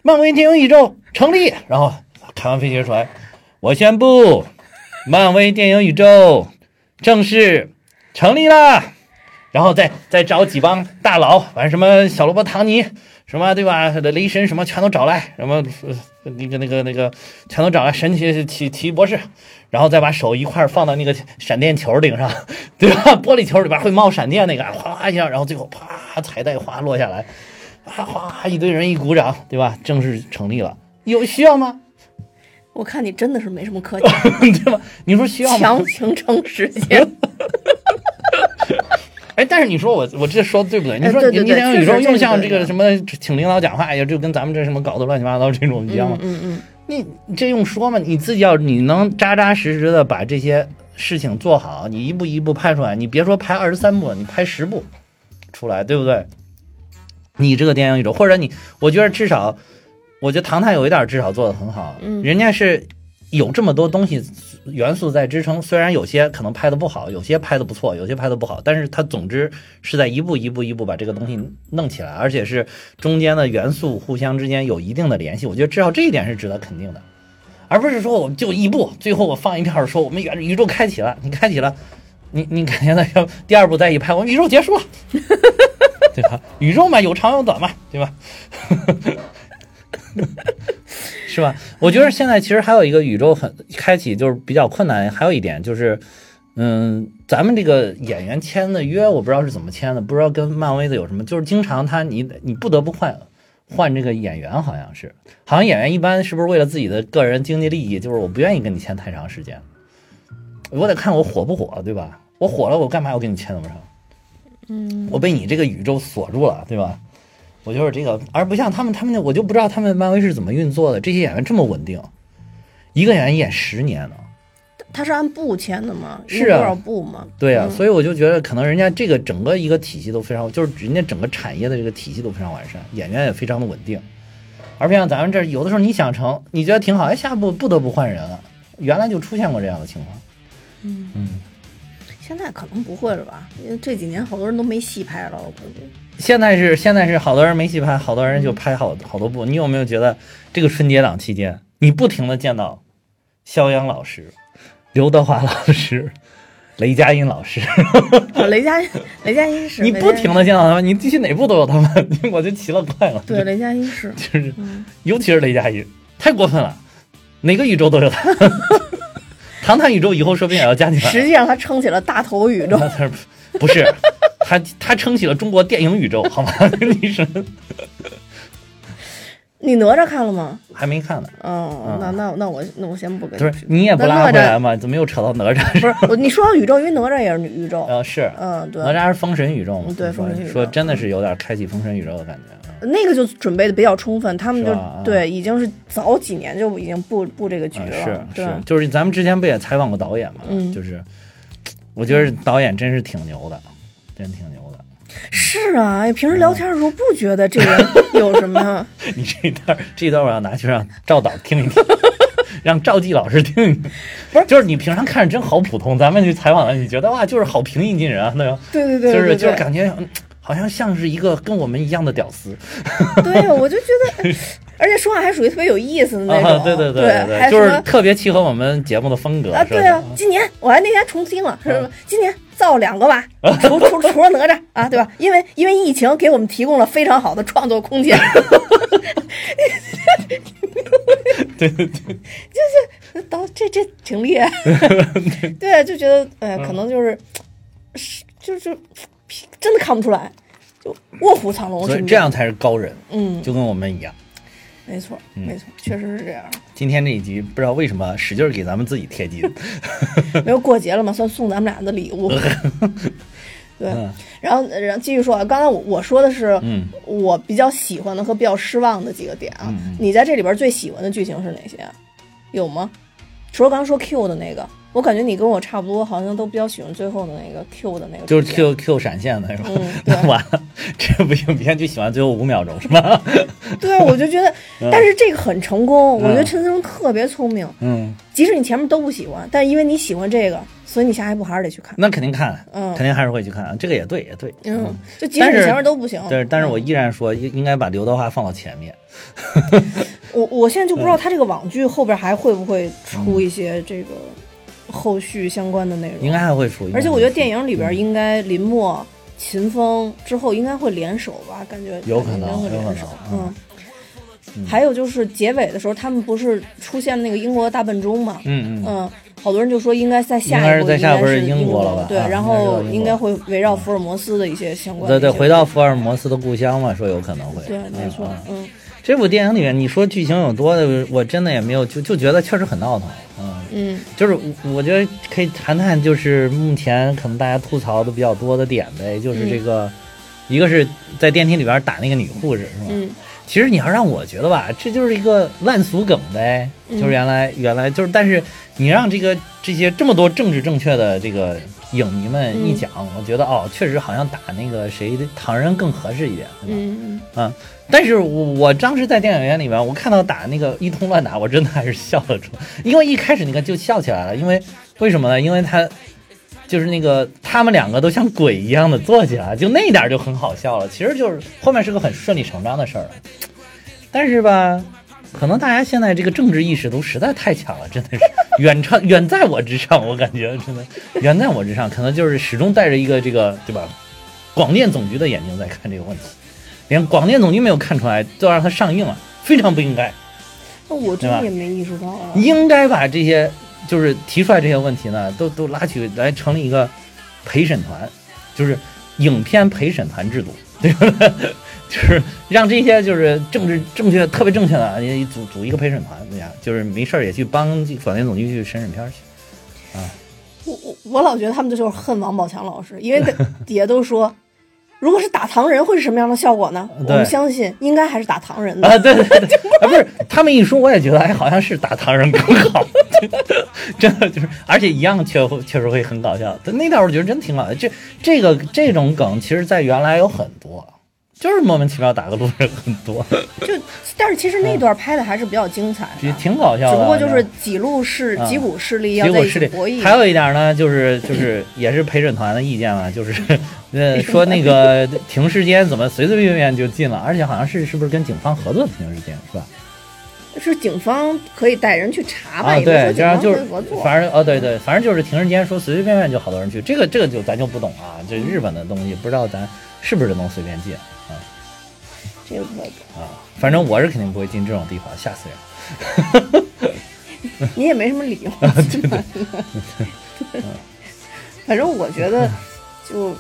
漫威电影宇宙成立。然后凯文·费奇说来，我宣布漫威电影宇宙正式成立了。然后再再找几帮大佬，反正什么小萝卜唐尼，什么对吧？雷神什么全都找来，什么那个那个那个全都找来，神奇奇奇博士，然后再把手一块放到那个闪电球顶上，对吧？玻璃球里边会冒闪电那个，哗一下，然后最后啪彩带哗落下来，哗哗一堆人一鼓掌，对吧？正式成立了，有需要吗？我看你真的是没什么可讲，对吧？你说需要吗？强行撑时间。哎，但是你说我我这说的对不对？你说你你哎对对对两个宇宙确实这个又像这个什么请领导讲话呀，就跟咱们这什么搞得乱七八糟这种一样吗？嗯嗯你你这用说吗？你自己要你能扎扎实实的把这些事情做好，你一步一步拍出来，你别说拍二十三部，你拍十部出来，对不对？你这个电影宇宙，或者你，我觉得至少，我觉得唐探有一点至少做的很好，嗯人家是有这么多东西元素在支撑，虽然有些可能拍的不好，有些拍的不错，有些拍的不好，但是它总之是在一步一步一步把这个东西弄起来，而且是中间的元素互相之间有一定的联系，我觉得至少这一点是值得肯定的，而不是说我们就一步，最后我放一票说我们原宇宙开启了，你开启了，你你感觉到要第二部再一拍，我们宇宙结束了，对吧？宇宙嘛，有长有短嘛，对吧？是吧？我觉得现在其实还有一个宇宙很开启，就是比较困难。还有一点就是，嗯，咱们这个演员签的约，我不知道是怎么签的，不知道跟漫威的有什么，就是经常他你你不得不换换这个演员，好像是，好像演员一般是不是为了自己的个人经济利益，就是我不愿意跟你签太长时间，我得看我火不火，对吧？我火了，我干嘛要跟你签那么长？嗯，我被你这个宇宙锁住了，对吧？我就是这个，而不像他们，他们那我就不知道他们漫威是怎么运作的。这些演员这么稳定，一个演员演十年呢。嗯，他是按部签的吗？是啊多少部吗？对啊、嗯所以我就觉得可能人家这个整个一个体系都非常，就是人家整个产业的这个体系都非常完善，演员也非常的稳定，而不像咱们这儿有的时候你想成，你觉得挺好，哎，下部不得不换人了。原来就出现过这样的情况。嗯嗯，现在可能不会了吧？因为这几年好多人都没戏拍了，我估计。现在是现在是好多人没戏拍，好多人就拍好好多部。你有没有觉得这个春节档期间，你不停的见到肖央老师、刘德华老师、雷佳音老师，啊，雷佳音，雷佳音是你不停的见到他们，你必须哪部都有他们，我就奇了怪了。对，雷佳音是，就是嗯，尤其是雷佳音，太过分了，哪个宇宙都有他。唐探宇宙以后说不定也要加进来。实际上他撑起了大头宇宙。不是他他撑起了中国电影宇宙，好吗？你是你哪吒看了吗？还没看呢，哦，那那那我那我先不给不是你你也不拉回来吗？怎么又扯到哪吒？不是我，你说到宇宙，因为哪吒也是女宇宙。呃，是嗯，对哪，吒是封神宇宙嘛？嗯对说封神宇宙说真的是有点开启封神宇宙的感觉。那个就准备的比较充分，他们就对，已经是早几年就已经布布这个局嗯，了。是是，就是咱们之前不也采访过导演嘛？嗯就是我觉得导演真是挺牛的，真挺牛的。是啊，哎平时聊天的时候不觉得这人有什么？你这一段这一段我要拿去让赵导听一听，让赵季老师听一听。不是就是你平常看着真好普通，咱们去采访了，你觉得哇，就是好平易近人啊，那个对对对，就是就是感觉。嗯好像像是一个跟我们一样的屌丝，对，我就觉得，而且说话还属于特别有意思的那种。啊，对对对对就是特别契合我们节目的风格啊，对啊，今年我还那天重听了，是嗯吧？今年造两个吧，除除除了哪吒啊，对吧？因为因为疫情给我们提供了非常好的创作空间。对 对对，当这这挺厉害，对，就觉得哎，可能就是是就是真的看不出来，就卧虎藏龙，所以这样才是高人，嗯，就跟我们一样。没错，嗯没错，确实是这样。今天这一集不知道为什么使劲给咱们自己贴金，没有过节了嘛，算送咱们俩的礼物。对，嗯然后然后继续说啊，刚才我我说的是嗯，我比较喜欢的和比较失望的几个点啊。你在这里边最喜欢的剧情是哪些啊？有吗？除了刚刚说 Q 的那个，我感觉你跟我差不多，好像都比较喜欢最后的那个 Q 的那个就是。Q Q 闪现的是吧？嗯 那完了，这部影片就喜欢最后五秒钟是吧？对，我就觉得，但是这个很成功，我觉得嗯陈思诚特别聪明。嗯，即使你前面都不喜欢，但因为你喜欢这个，所以你下一步还是得去看。那肯定看，嗯肯定还是会去看，这个也对，也对。嗯，就即使你前面都不行，对，但是我嗯依然说应应该把刘德华放到前面。我我现在就不知道嗯他这个网剧后边还会不会出一些这个后续相关的内容，应该还会出。而且我觉得电影影里边应该林默、秦风之后应该会联手吧，感觉有可能会联手。嗯嗯，还有就是结尾的时候，他们不是出现那个英国的大笨钟嘛？嗯嗯嗯，好多人就说应该在下应该是一步在下一步是应该是英国了吧对，啊然后应该会围绕福尔摩斯的一些相关的对对，回到福尔摩斯的故乡嘛，说有可能会。对，没错嗯这部电影里面，你说剧情有多的，我真的也没有，就就觉得确实很闹腾。嗯，嗯就是我我觉得可以谈谈，就是目前可能大家吐槽的比较多的点呗，就是这个，一个是在电梯里边打那个女护士是吧？嗯其实你要让我觉得吧，这就是一个烂俗梗呗，嗯就是原来原来就是，但是你让这个这些这么多政治正确的这个影迷们一讲，我觉得哦，确实好像打那个谁的唐人更合适一点，对吧？嗯啊，但是我我当时在电影院里面，我看到打那个一通乱打，我真的还是笑了出来，因为一开始那个就笑起来了，因为为什么呢？因为他就是那个他们两个都像鬼一样的坐起来，就那一点就很好笑了。其实就是后面是个很顺理成章的事儿了，但是吧。可能大家现在这个政治意识都实在太强了，真的是远超远在我之上，我感觉真的远在我之上，可能就是始终带着一个这个对吧，广电总局的眼睛在看这个问题。连广电总局没有看出来，就让它上映了，非常不应该。那我真也没意识到啊。应该把这些就是提出来这些问题呢，都都拉起来成立一个陪审团，就是影片陪审团制度，对吧？就是让这些就是政治正确、特别正确的啊，也组组一个陪审团，那样，就是没事儿也去帮广电总局去审审片去。啊。我我我老觉得他们这就是恨王宝强老师，因为 底下都说，如果是打唐人会是什么样的效果呢？我对们相信应该还是打唐人的。啊，对对对，啊，不是他们一说，我也觉得哎，好像是打唐人更好，真的就是，而且一样确确实会很搞笑。但那段我觉得真挺好的，这这个这种梗，其实在原来有很多，就是莫名其妙打个路人很多，就但是其实那段拍的还是比较精彩挺搞笑的。只不过就是几路势啊几股势力要在一结果是这起博弈。还有一点呢，就是就 是也是陪审团的意见嘛，就是 呃说那个停尸间怎么随随便便就进了，而且好像是是不是跟警方合作的停尸间是吧？是警方可以带人去查吧？对，这样就是。反正哦，对对，反正就是停尸间说随随便便就好多人去，这个这个就咱就不懂啊，这日本的东西不知道咱是不是能随便进啊这个不啊，反正我是肯定不会进这种地方，吓死人。你也没什么理由。对 反正我觉得就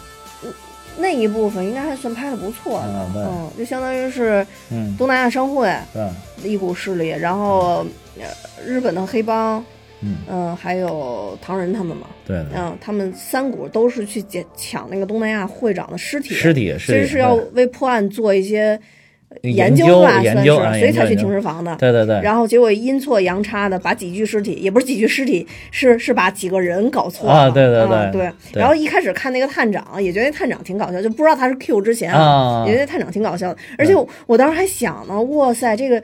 嗯那一部分应该还算拍的不错的，嗯嗯，就相当于是嗯，东南亚商会？一股势力，然后呃日本的黑帮，嗯，嗯，还有唐人他们嘛，对对，嗯，他们三股都是去捡抢那个东南亚会长的尸体，尸体其实是要为破案做一些研究吧，研算是，所以才去停尸房的。对对对，然后结果阴错阳差的把几具尸体，也不是几具尸体，是是把几个人搞错了。啊对对对啊对对然后一开始看那个探长，也觉得探长挺搞笑，就不知道他是 Q 之前啊也觉得探长挺搞笑的。而且我我当时还想呢，哇塞，这个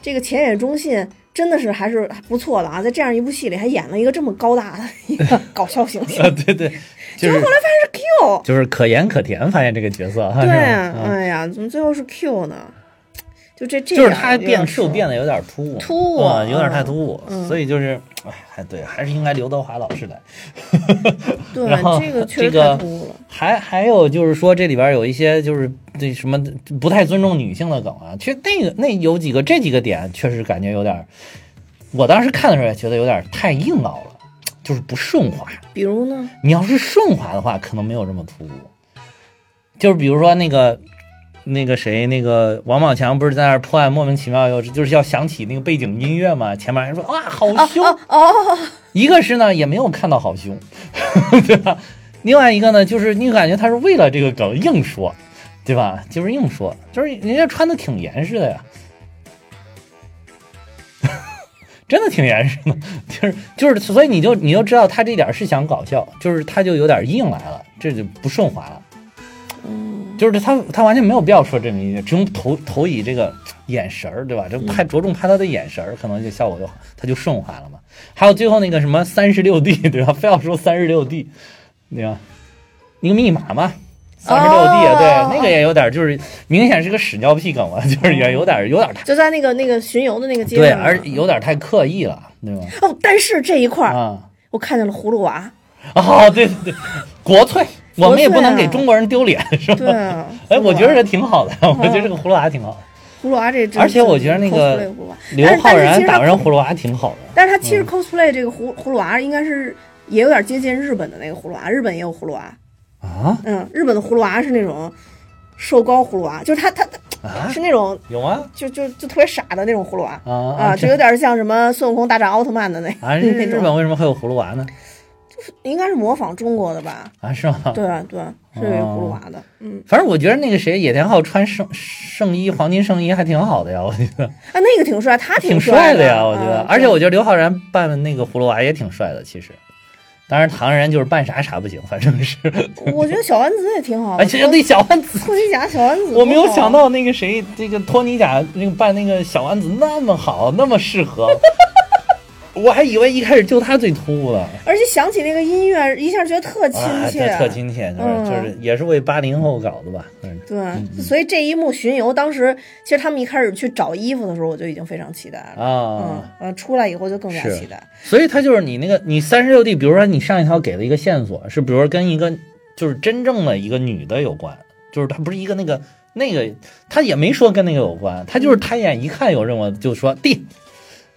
这个前野忠信真的是还是不错的啊，在这样一部戏里还演了一个这么高大的一个搞笑形象 啊，对对，就是后来发现是 Q。就是可盐可甜，发现这个角色哈，对，哎呀，怎么最后是 Q 呢？就这这就是样他变 Q 变得有点突兀，突兀啊，有点嗯太突兀，嗯所以就是，哎，还对，还是应该刘德华老师来。对然后这个确实这个太突兀了。还还有就是说，这里边有一些就是这什么不太尊重女性的梗啊，其实那个那有几个这几个点确实感觉有点，我当时看的时候也觉得有点太硬凹了，就是不顺滑。比如呢？你要是顺滑的话，可能没有这么突兀。就是比如说那个那个谁，那个王宝强不是在那儿破案，莫名其妙又就是要响起那个背景音乐嘛？前面还说哇好凶，哦，一个是呢也没有看到好凶，对吧？另外一个呢，就是你感觉他是为了这个梗硬说，对吧？就是硬说，就是人家穿的挺严实的呀。真的挺严实的，就是就是，所以你就你就知道他这点是想搞笑，就是他就有点硬来了，这就不顺滑了。嗯，就是他他完全没有必要说这么一句，只用投投以这个眼神儿，对吧？就拍着重拍他的眼神儿，可能就效果就好，他就顺滑了嘛。还有最后那个什么三十六 D，对吧？非要说三十六 D，对吧？那个密码嘛，三十六 D，、哦对，那个也有点就是明显是个屎尿屁梗了，就是也有点有点太就在那个那个巡游的那个阶段对，而有点太刻意了，对吧？哦，但是这一块儿、啊我看见了葫芦娃，哦，对对对，国粹，我们也不能给中国人丢脸，是吧？对啊，哎，我觉得这挺好的，我觉得这个葫芦娃挺好的。葫芦娃这而且我觉得那个刘昊然打但是其实他人葫芦娃挺好的。但是他其实嗯 cosplay 这个葫葫芦娃应该是也有点接近日本的那个葫芦娃，日本也有葫芦娃，啊，嗯，日本的葫芦娃是那种瘦高葫芦娃，就是他他他啊是那种有吗？就就就特别傻的那种葫芦娃啊啊，就有点像什么孙悟空大战奥特曼的那啊，日，日本为什么会有葫芦娃呢？应该是模仿中国的吧？啊，是吗？对啊对，是有一个葫芦娃的，嗯，反正我觉得那个谁野田昊穿圣圣衣黄金圣衣还挺好的呀，我觉得啊，那个挺帅，他挺帅的呀，我觉得。啊而且我觉得刘昊然扮的那个葫芦娃也挺帅的，其实。当然，唐人就是扮啥啥不行，反正是。我觉得小丸子也挺好的，其实那小丸子，托尼贾小丸子，我没有想。到那个谁，这个托尼贾那个扮那个小丸子那么好，那么适合。我还以为一开始就他最突兀了，而且想起那个音乐，一下觉得特亲啊，切，这特亲切，就是、嗯。就是也是为八零后搞的吧？嗯。对，所以这一幕巡游，当时其实他们一开始去找衣服的时候，我就已经非常期待了。啊。嗯，呃，出来以后就更加期待。所以他就是你那个你三十六 D，比如说你上一条给了一个线索，是比如说跟一个就是真正的一个女的有关，就是他不是一个那个那个，他也没说跟那个有关，他就是抬眼一看有任务就说 D，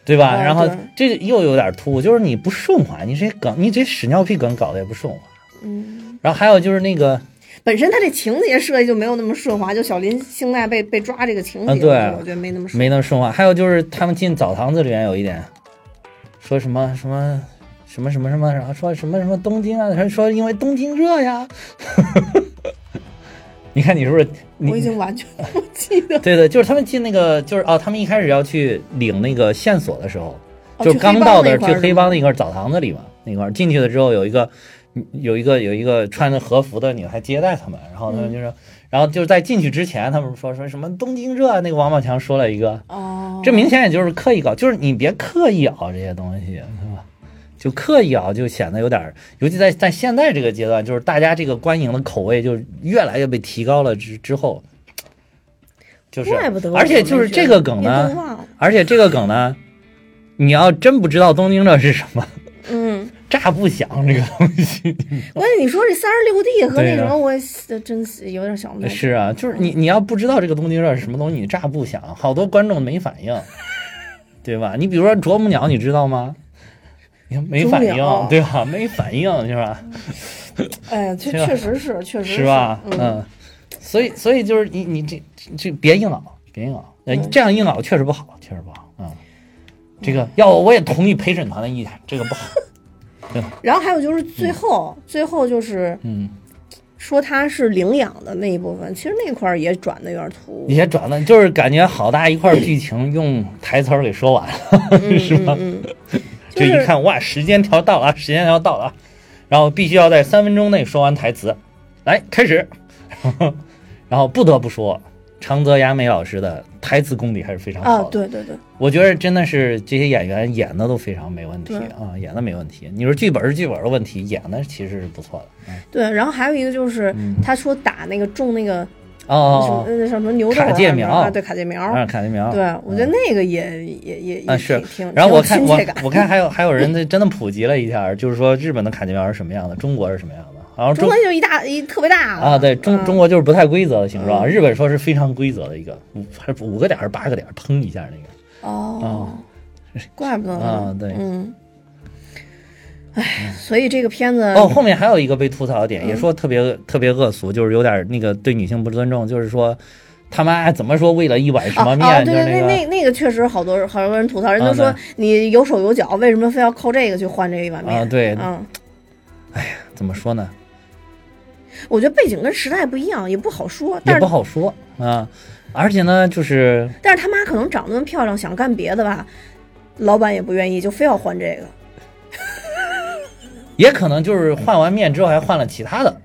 对吧？啊然后这又有点突兀，就是你不顺滑，你这梗你这屎尿屁梗搞得也不顺滑。嗯，然后还有就是那个本身他这情节设计就没有那么顺滑，就小林幸奈被被抓这个情节，我觉得没那么顺。没那么顺滑，还有就是他们进澡堂子里面有一点说什么什么。什么什么什么，然后说什么什么东京啊，他说因为东京热呀。你看你是不是？你我已经完全不记得。对对，就是他们进那个，就是哦，他们一开始要去领那个线索的时候，哦就刚到的去黑帮那块儿去黑帮那块儿澡堂子里嘛，那块儿进去了之后，有一个有一个有一个穿着和服的女孩接待他们，然后他们就说，然后就是在进去之前，他们说说什么东京热啊，那个王宝强说了一个，哦，这明显也就是刻意搞，就是你别刻意熬这些东西，是吧？就刻意啊，就显得有点儿，尤其在在现在这个阶段，就是大家这个观影的口味就越来越被提高了之之后，就是怪不得，而且就是这个梗呢，而且这个梗呢，你要真不知道东京热是什么，嗯，炸不响这个东西。关键你说这三十六 D 和那什么，我真是有点想不通是啊，就是你你要不知道这个东京热是什么东西，你炸不响，好多观众没反应，对吧？你比如说啄木鸟，你知道吗？你看没反应对吧？没反应是吧？哎，确是吧确实是，确实是吧？嗯，嗯，所以所以就是你你这这别硬熬，别硬熬，呃嗯这样硬熬确实不好，确实不好啊。这个要我也同意陪审团的意见，这个不好。对然后还有就是最后，最后就是嗯，说他是领养的那一部分，其实那块儿也转的有点突兀，也转的就是感觉好大一块剧情用台词儿给说完了，嗯 是吧？嗯嗯，这一看哇，时间条到了啊，时间条到了啊，然后必须要在三分钟内说完台词，来开始。然后不得不说，长泽雅美老师的台词功底还是非常好啊的。，对对对，我觉得真的是这些演员演的都非常没问题啊，演的没问题。你说剧本是剧本的问题，演的其实是不错的。嗯对，然后还有一个就是嗯他说打那个中那个什么什么牛卡介苗。啊，对卡介苗，啊，卡介苗，对我觉得那个也也也也挺挺，然后我看我我看还有还有人在真的普及了一下，就是说日本的卡介苗是什么样的，中国是什么样的。然后中中国就一大一特别大啊，对中嗯。中国就是不太规则的形状，嗯。日本说是非常规则的一个，五还是五个点还是八个点，砰一下那个。哦，怪不得呢啊对。嗯，哎，所以这个片子哦，后面还有一个被吐槽的点，嗯也说特别特别恶俗，就是有点那个对女性不尊重，就是说他妈怎么说为了一碗什么面，对对，那那那个确实好多好多人吐槽，人啊都说你有手有脚，为什么非要靠这个去换这一碗面？啊，对，嗯，哎呀怎么说呢，我觉得背景跟时代不一样，也不好说。但也不好说啊。而且呢，就是但是他妈可能长得那么漂亮，想干别的吧，老板也不愿意，就非要换这个。也可能就是换完面之后还换了其他的，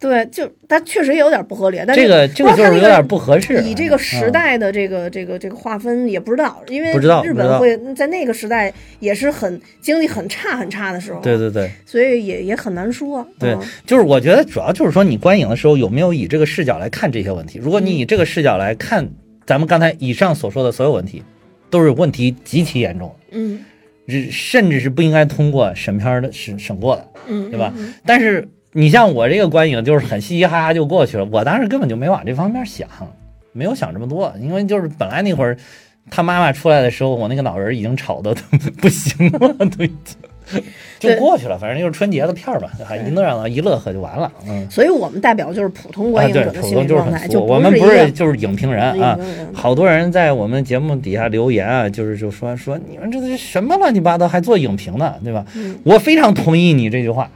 对，就他确实也有点不合理，但是这个这个就是有点不合适。以这个时嗯代的这个、这个这个划分也不知道，因为日本会在那个时代也是很经济很差很差的时候，对对对所以也也很难说。对嗯，就是我觉得主要就是说你观影的时候有没有以这个视角来看这些问题。如果你以这个视角来看，咱们刚才以上所说的所有问题，都是问题极其严重，嗯是甚至是不应该通过审片的审审过的，嗯，对吧嗯？但是你像我这个观影就是很嘻嘻哈哈就过去了，我当时根本就没往这方面想，没有想这么多，因为就是本来那会儿他妈妈出来的时候，我那个脑仁已经吵得 不行了，都已经。就过去了，反正就是春节的片儿吧，还一乐了一乐呵就完了。嗯，所以我们代表就是普通观影者的心理状态，很就俗我们不是就是影评人啊。好多人在我们节目底下留言啊，就是就说说你们这是什么乱七八糟，还做影评呢，对吧？嗯我非常同意你这句话，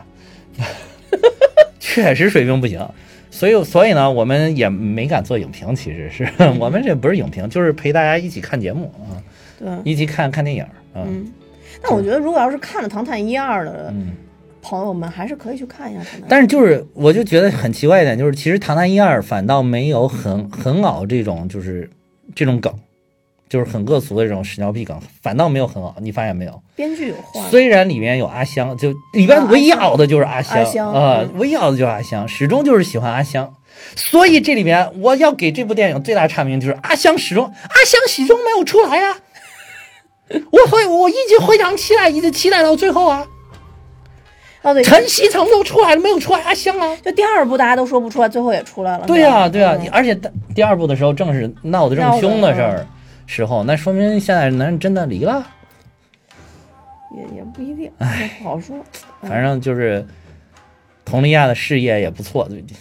确实水平不行。所以，所以呢，我们也没敢做影评。其实是我们这不是影评，就是陪大家一起看节目啊，对，一起看看电影啊。嗯。但我觉得，如果要是看了《唐探一二》的嗯，朋友们，还是可以去看一下《唐探》。但是就是我就觉得很奇怪一点，就是其实《唐探一二》反倒没有很很老这种就是这种梗，就是很恶俗的这种屎尿屁梗，反倒没有很好。你发现没有？编剧有换，虽然里面有阿香，就里边唯一熬的就是阿香阿香啊、嗯唯一熬的就是阿香，始终就是喜欢阿香。所以这里面我要给这部电影最大差评就是阿香始终阿香始终没有出来呀、我会我一直非常期待，一直期待到最后啊。哦对，陈希诚都出来了，没有出来阿香啊？就第二部大家都说不出来，最后也出来了。对呀、呀，对呀、嗯你而且第第二部的时候正是闹得这么凶的事儿时候，那说明现在男人真的离了。也也不一定，也不好说。反正就是佟丽娅的事业也不错，最近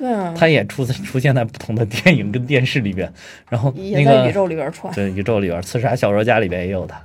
对啊，他也出出现在不同的电影跟电视里边，然后那也在宇个宙里边穿对宇宙里边，《刺杀小说家》里边也有他，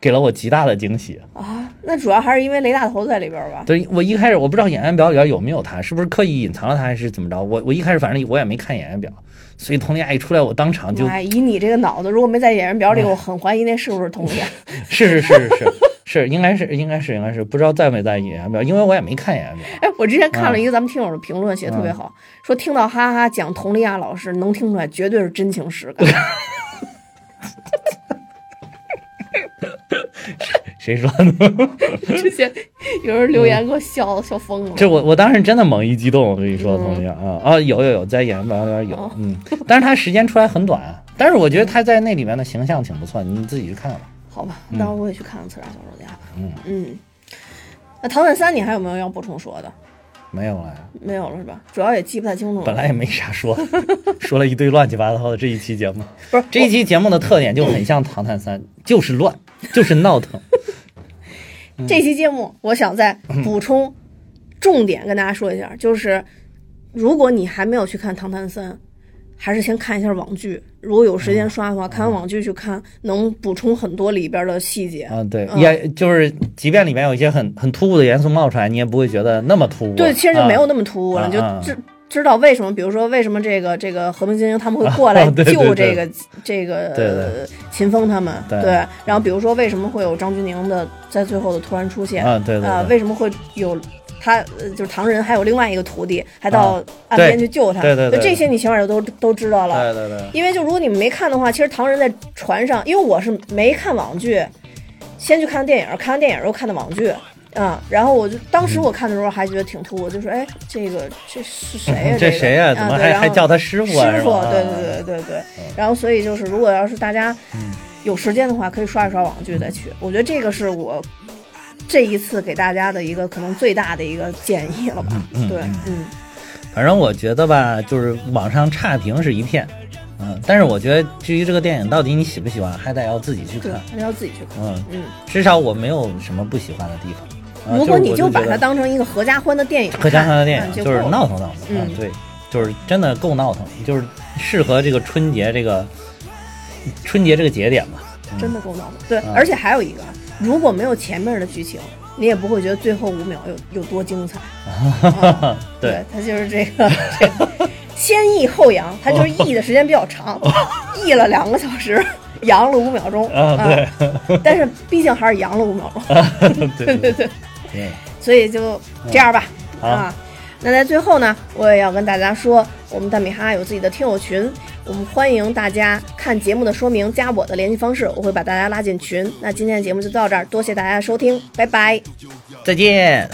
给了我极大的惊喜。啊。那主要还是因为雷大头在里边吧？对我一开始我不知道演员表里边有没有他，是不是刻意隐藏了他，还是怎么着？我我一开始反正我也没看演员表，所以佟丽娅一出来，我当场就哎，以你这个脑子，如果没在演员表里，我很怀疑那是不是佟丽娅。是是是是是是，应该是应该是应该是，不知道在没在演员表，因为我也没看演员表。哎，我之前看了一个咱们听友的评论，写的特别好，说听到哈哈讲佟丽娅老师，能听出来绝对是真情实感。谁说的？之前有人留言给我笑笑疯了。这我我当时真的猛一激动，我跟你说，嗯同学啊啊，有有有，在演员表里边有哦，嗯，但是他时间出来很短，但是我觉得他在那里面的形象挺不错，你自己去看吧。好吧，到时候我也去看看《刺杀小说家》。嗯嗯，那《唐探三》你还有没有要补充说的？没有了呀，没有了是吧？主要也记不太清楚了。本来也没啥说，说了一堆乱七八糟的。这一期节目，不是这一期节目的特点就很像《唐探三》，就是乱，就是闹腾。这期节目，我想再补充重点跟大家说一下，就是如果你还没有去看《唐探三》，还是先看一下网剧。如果有时间刷的话，看完网剧去看，能补充很多里边的细节。啊，对，嗯也就是，即便里面有一些很很突兀的元素冒出来，你也不会觉得那么突兀。对，其实就没有啊那么突兀了，就知知道为什么，比如说为什么这个这个和平精英他们会过来 救这个这个秦风他们，对。对，然后比如说为什么会有张钧甯的在最后的突然出现，啊，对对啊，对，为什么会有他呃就是唐人还有另外一个徒弟还到啊岸边去救他？对对对对。这些你起码就都都知道了。对对对，因为就如果你们没看的话，其实唐人在船上，因为我是没看网剧，先去看电影，看完电影又看的网剧。啊、然后我就当时我看的时候还觉得挺突兀，就说哎，这个这是谁呀、这谁呀？呀、怎么还还叫他师傅啊？师傅对对对对对。然后所以就是，如果要是大家嗯有时间的话，可以刷一刷网剧再去。我觉得这个是我这一次给大家的一个可能最大的一个建议了吧。嗯对，嗯，反正我觉得吧，就是网上差评是一片，嗯，但是我觉得至于这个电影到底你喜不喜欢，还得要自己去看，，还得要自己去看。嗯，嗯，至少我没有什么不喜欢的地方。啊如果你就把它当成一个合家欢的电影，合家欢的电嗯影，就是闹腾闹腾，嗯啊，对，就是真的够闹腾，就是适合这个春节这个春节这个节点吧。真的够闹腾。对，啊而且还有一个，如果没有前面的剧情，你也不会觉得最后五秒有有多精彩。啊对，它就是这个这个先抑后扬，它就是抑的时间比较长，抑了两个小时，扬了五秒钟啊，对，但是毕竟还是扬了五秒钟，对对对对，对，所以就这样吧。好啊，那在最后呢，我也要跟大家说，我们大米哈有自己的听友群，我们欢迎大家看节目的说明，加我的联系方式，我会把大家拉进群。那今天的节目就到这儿，多谢大家的收听，拜拜。再见。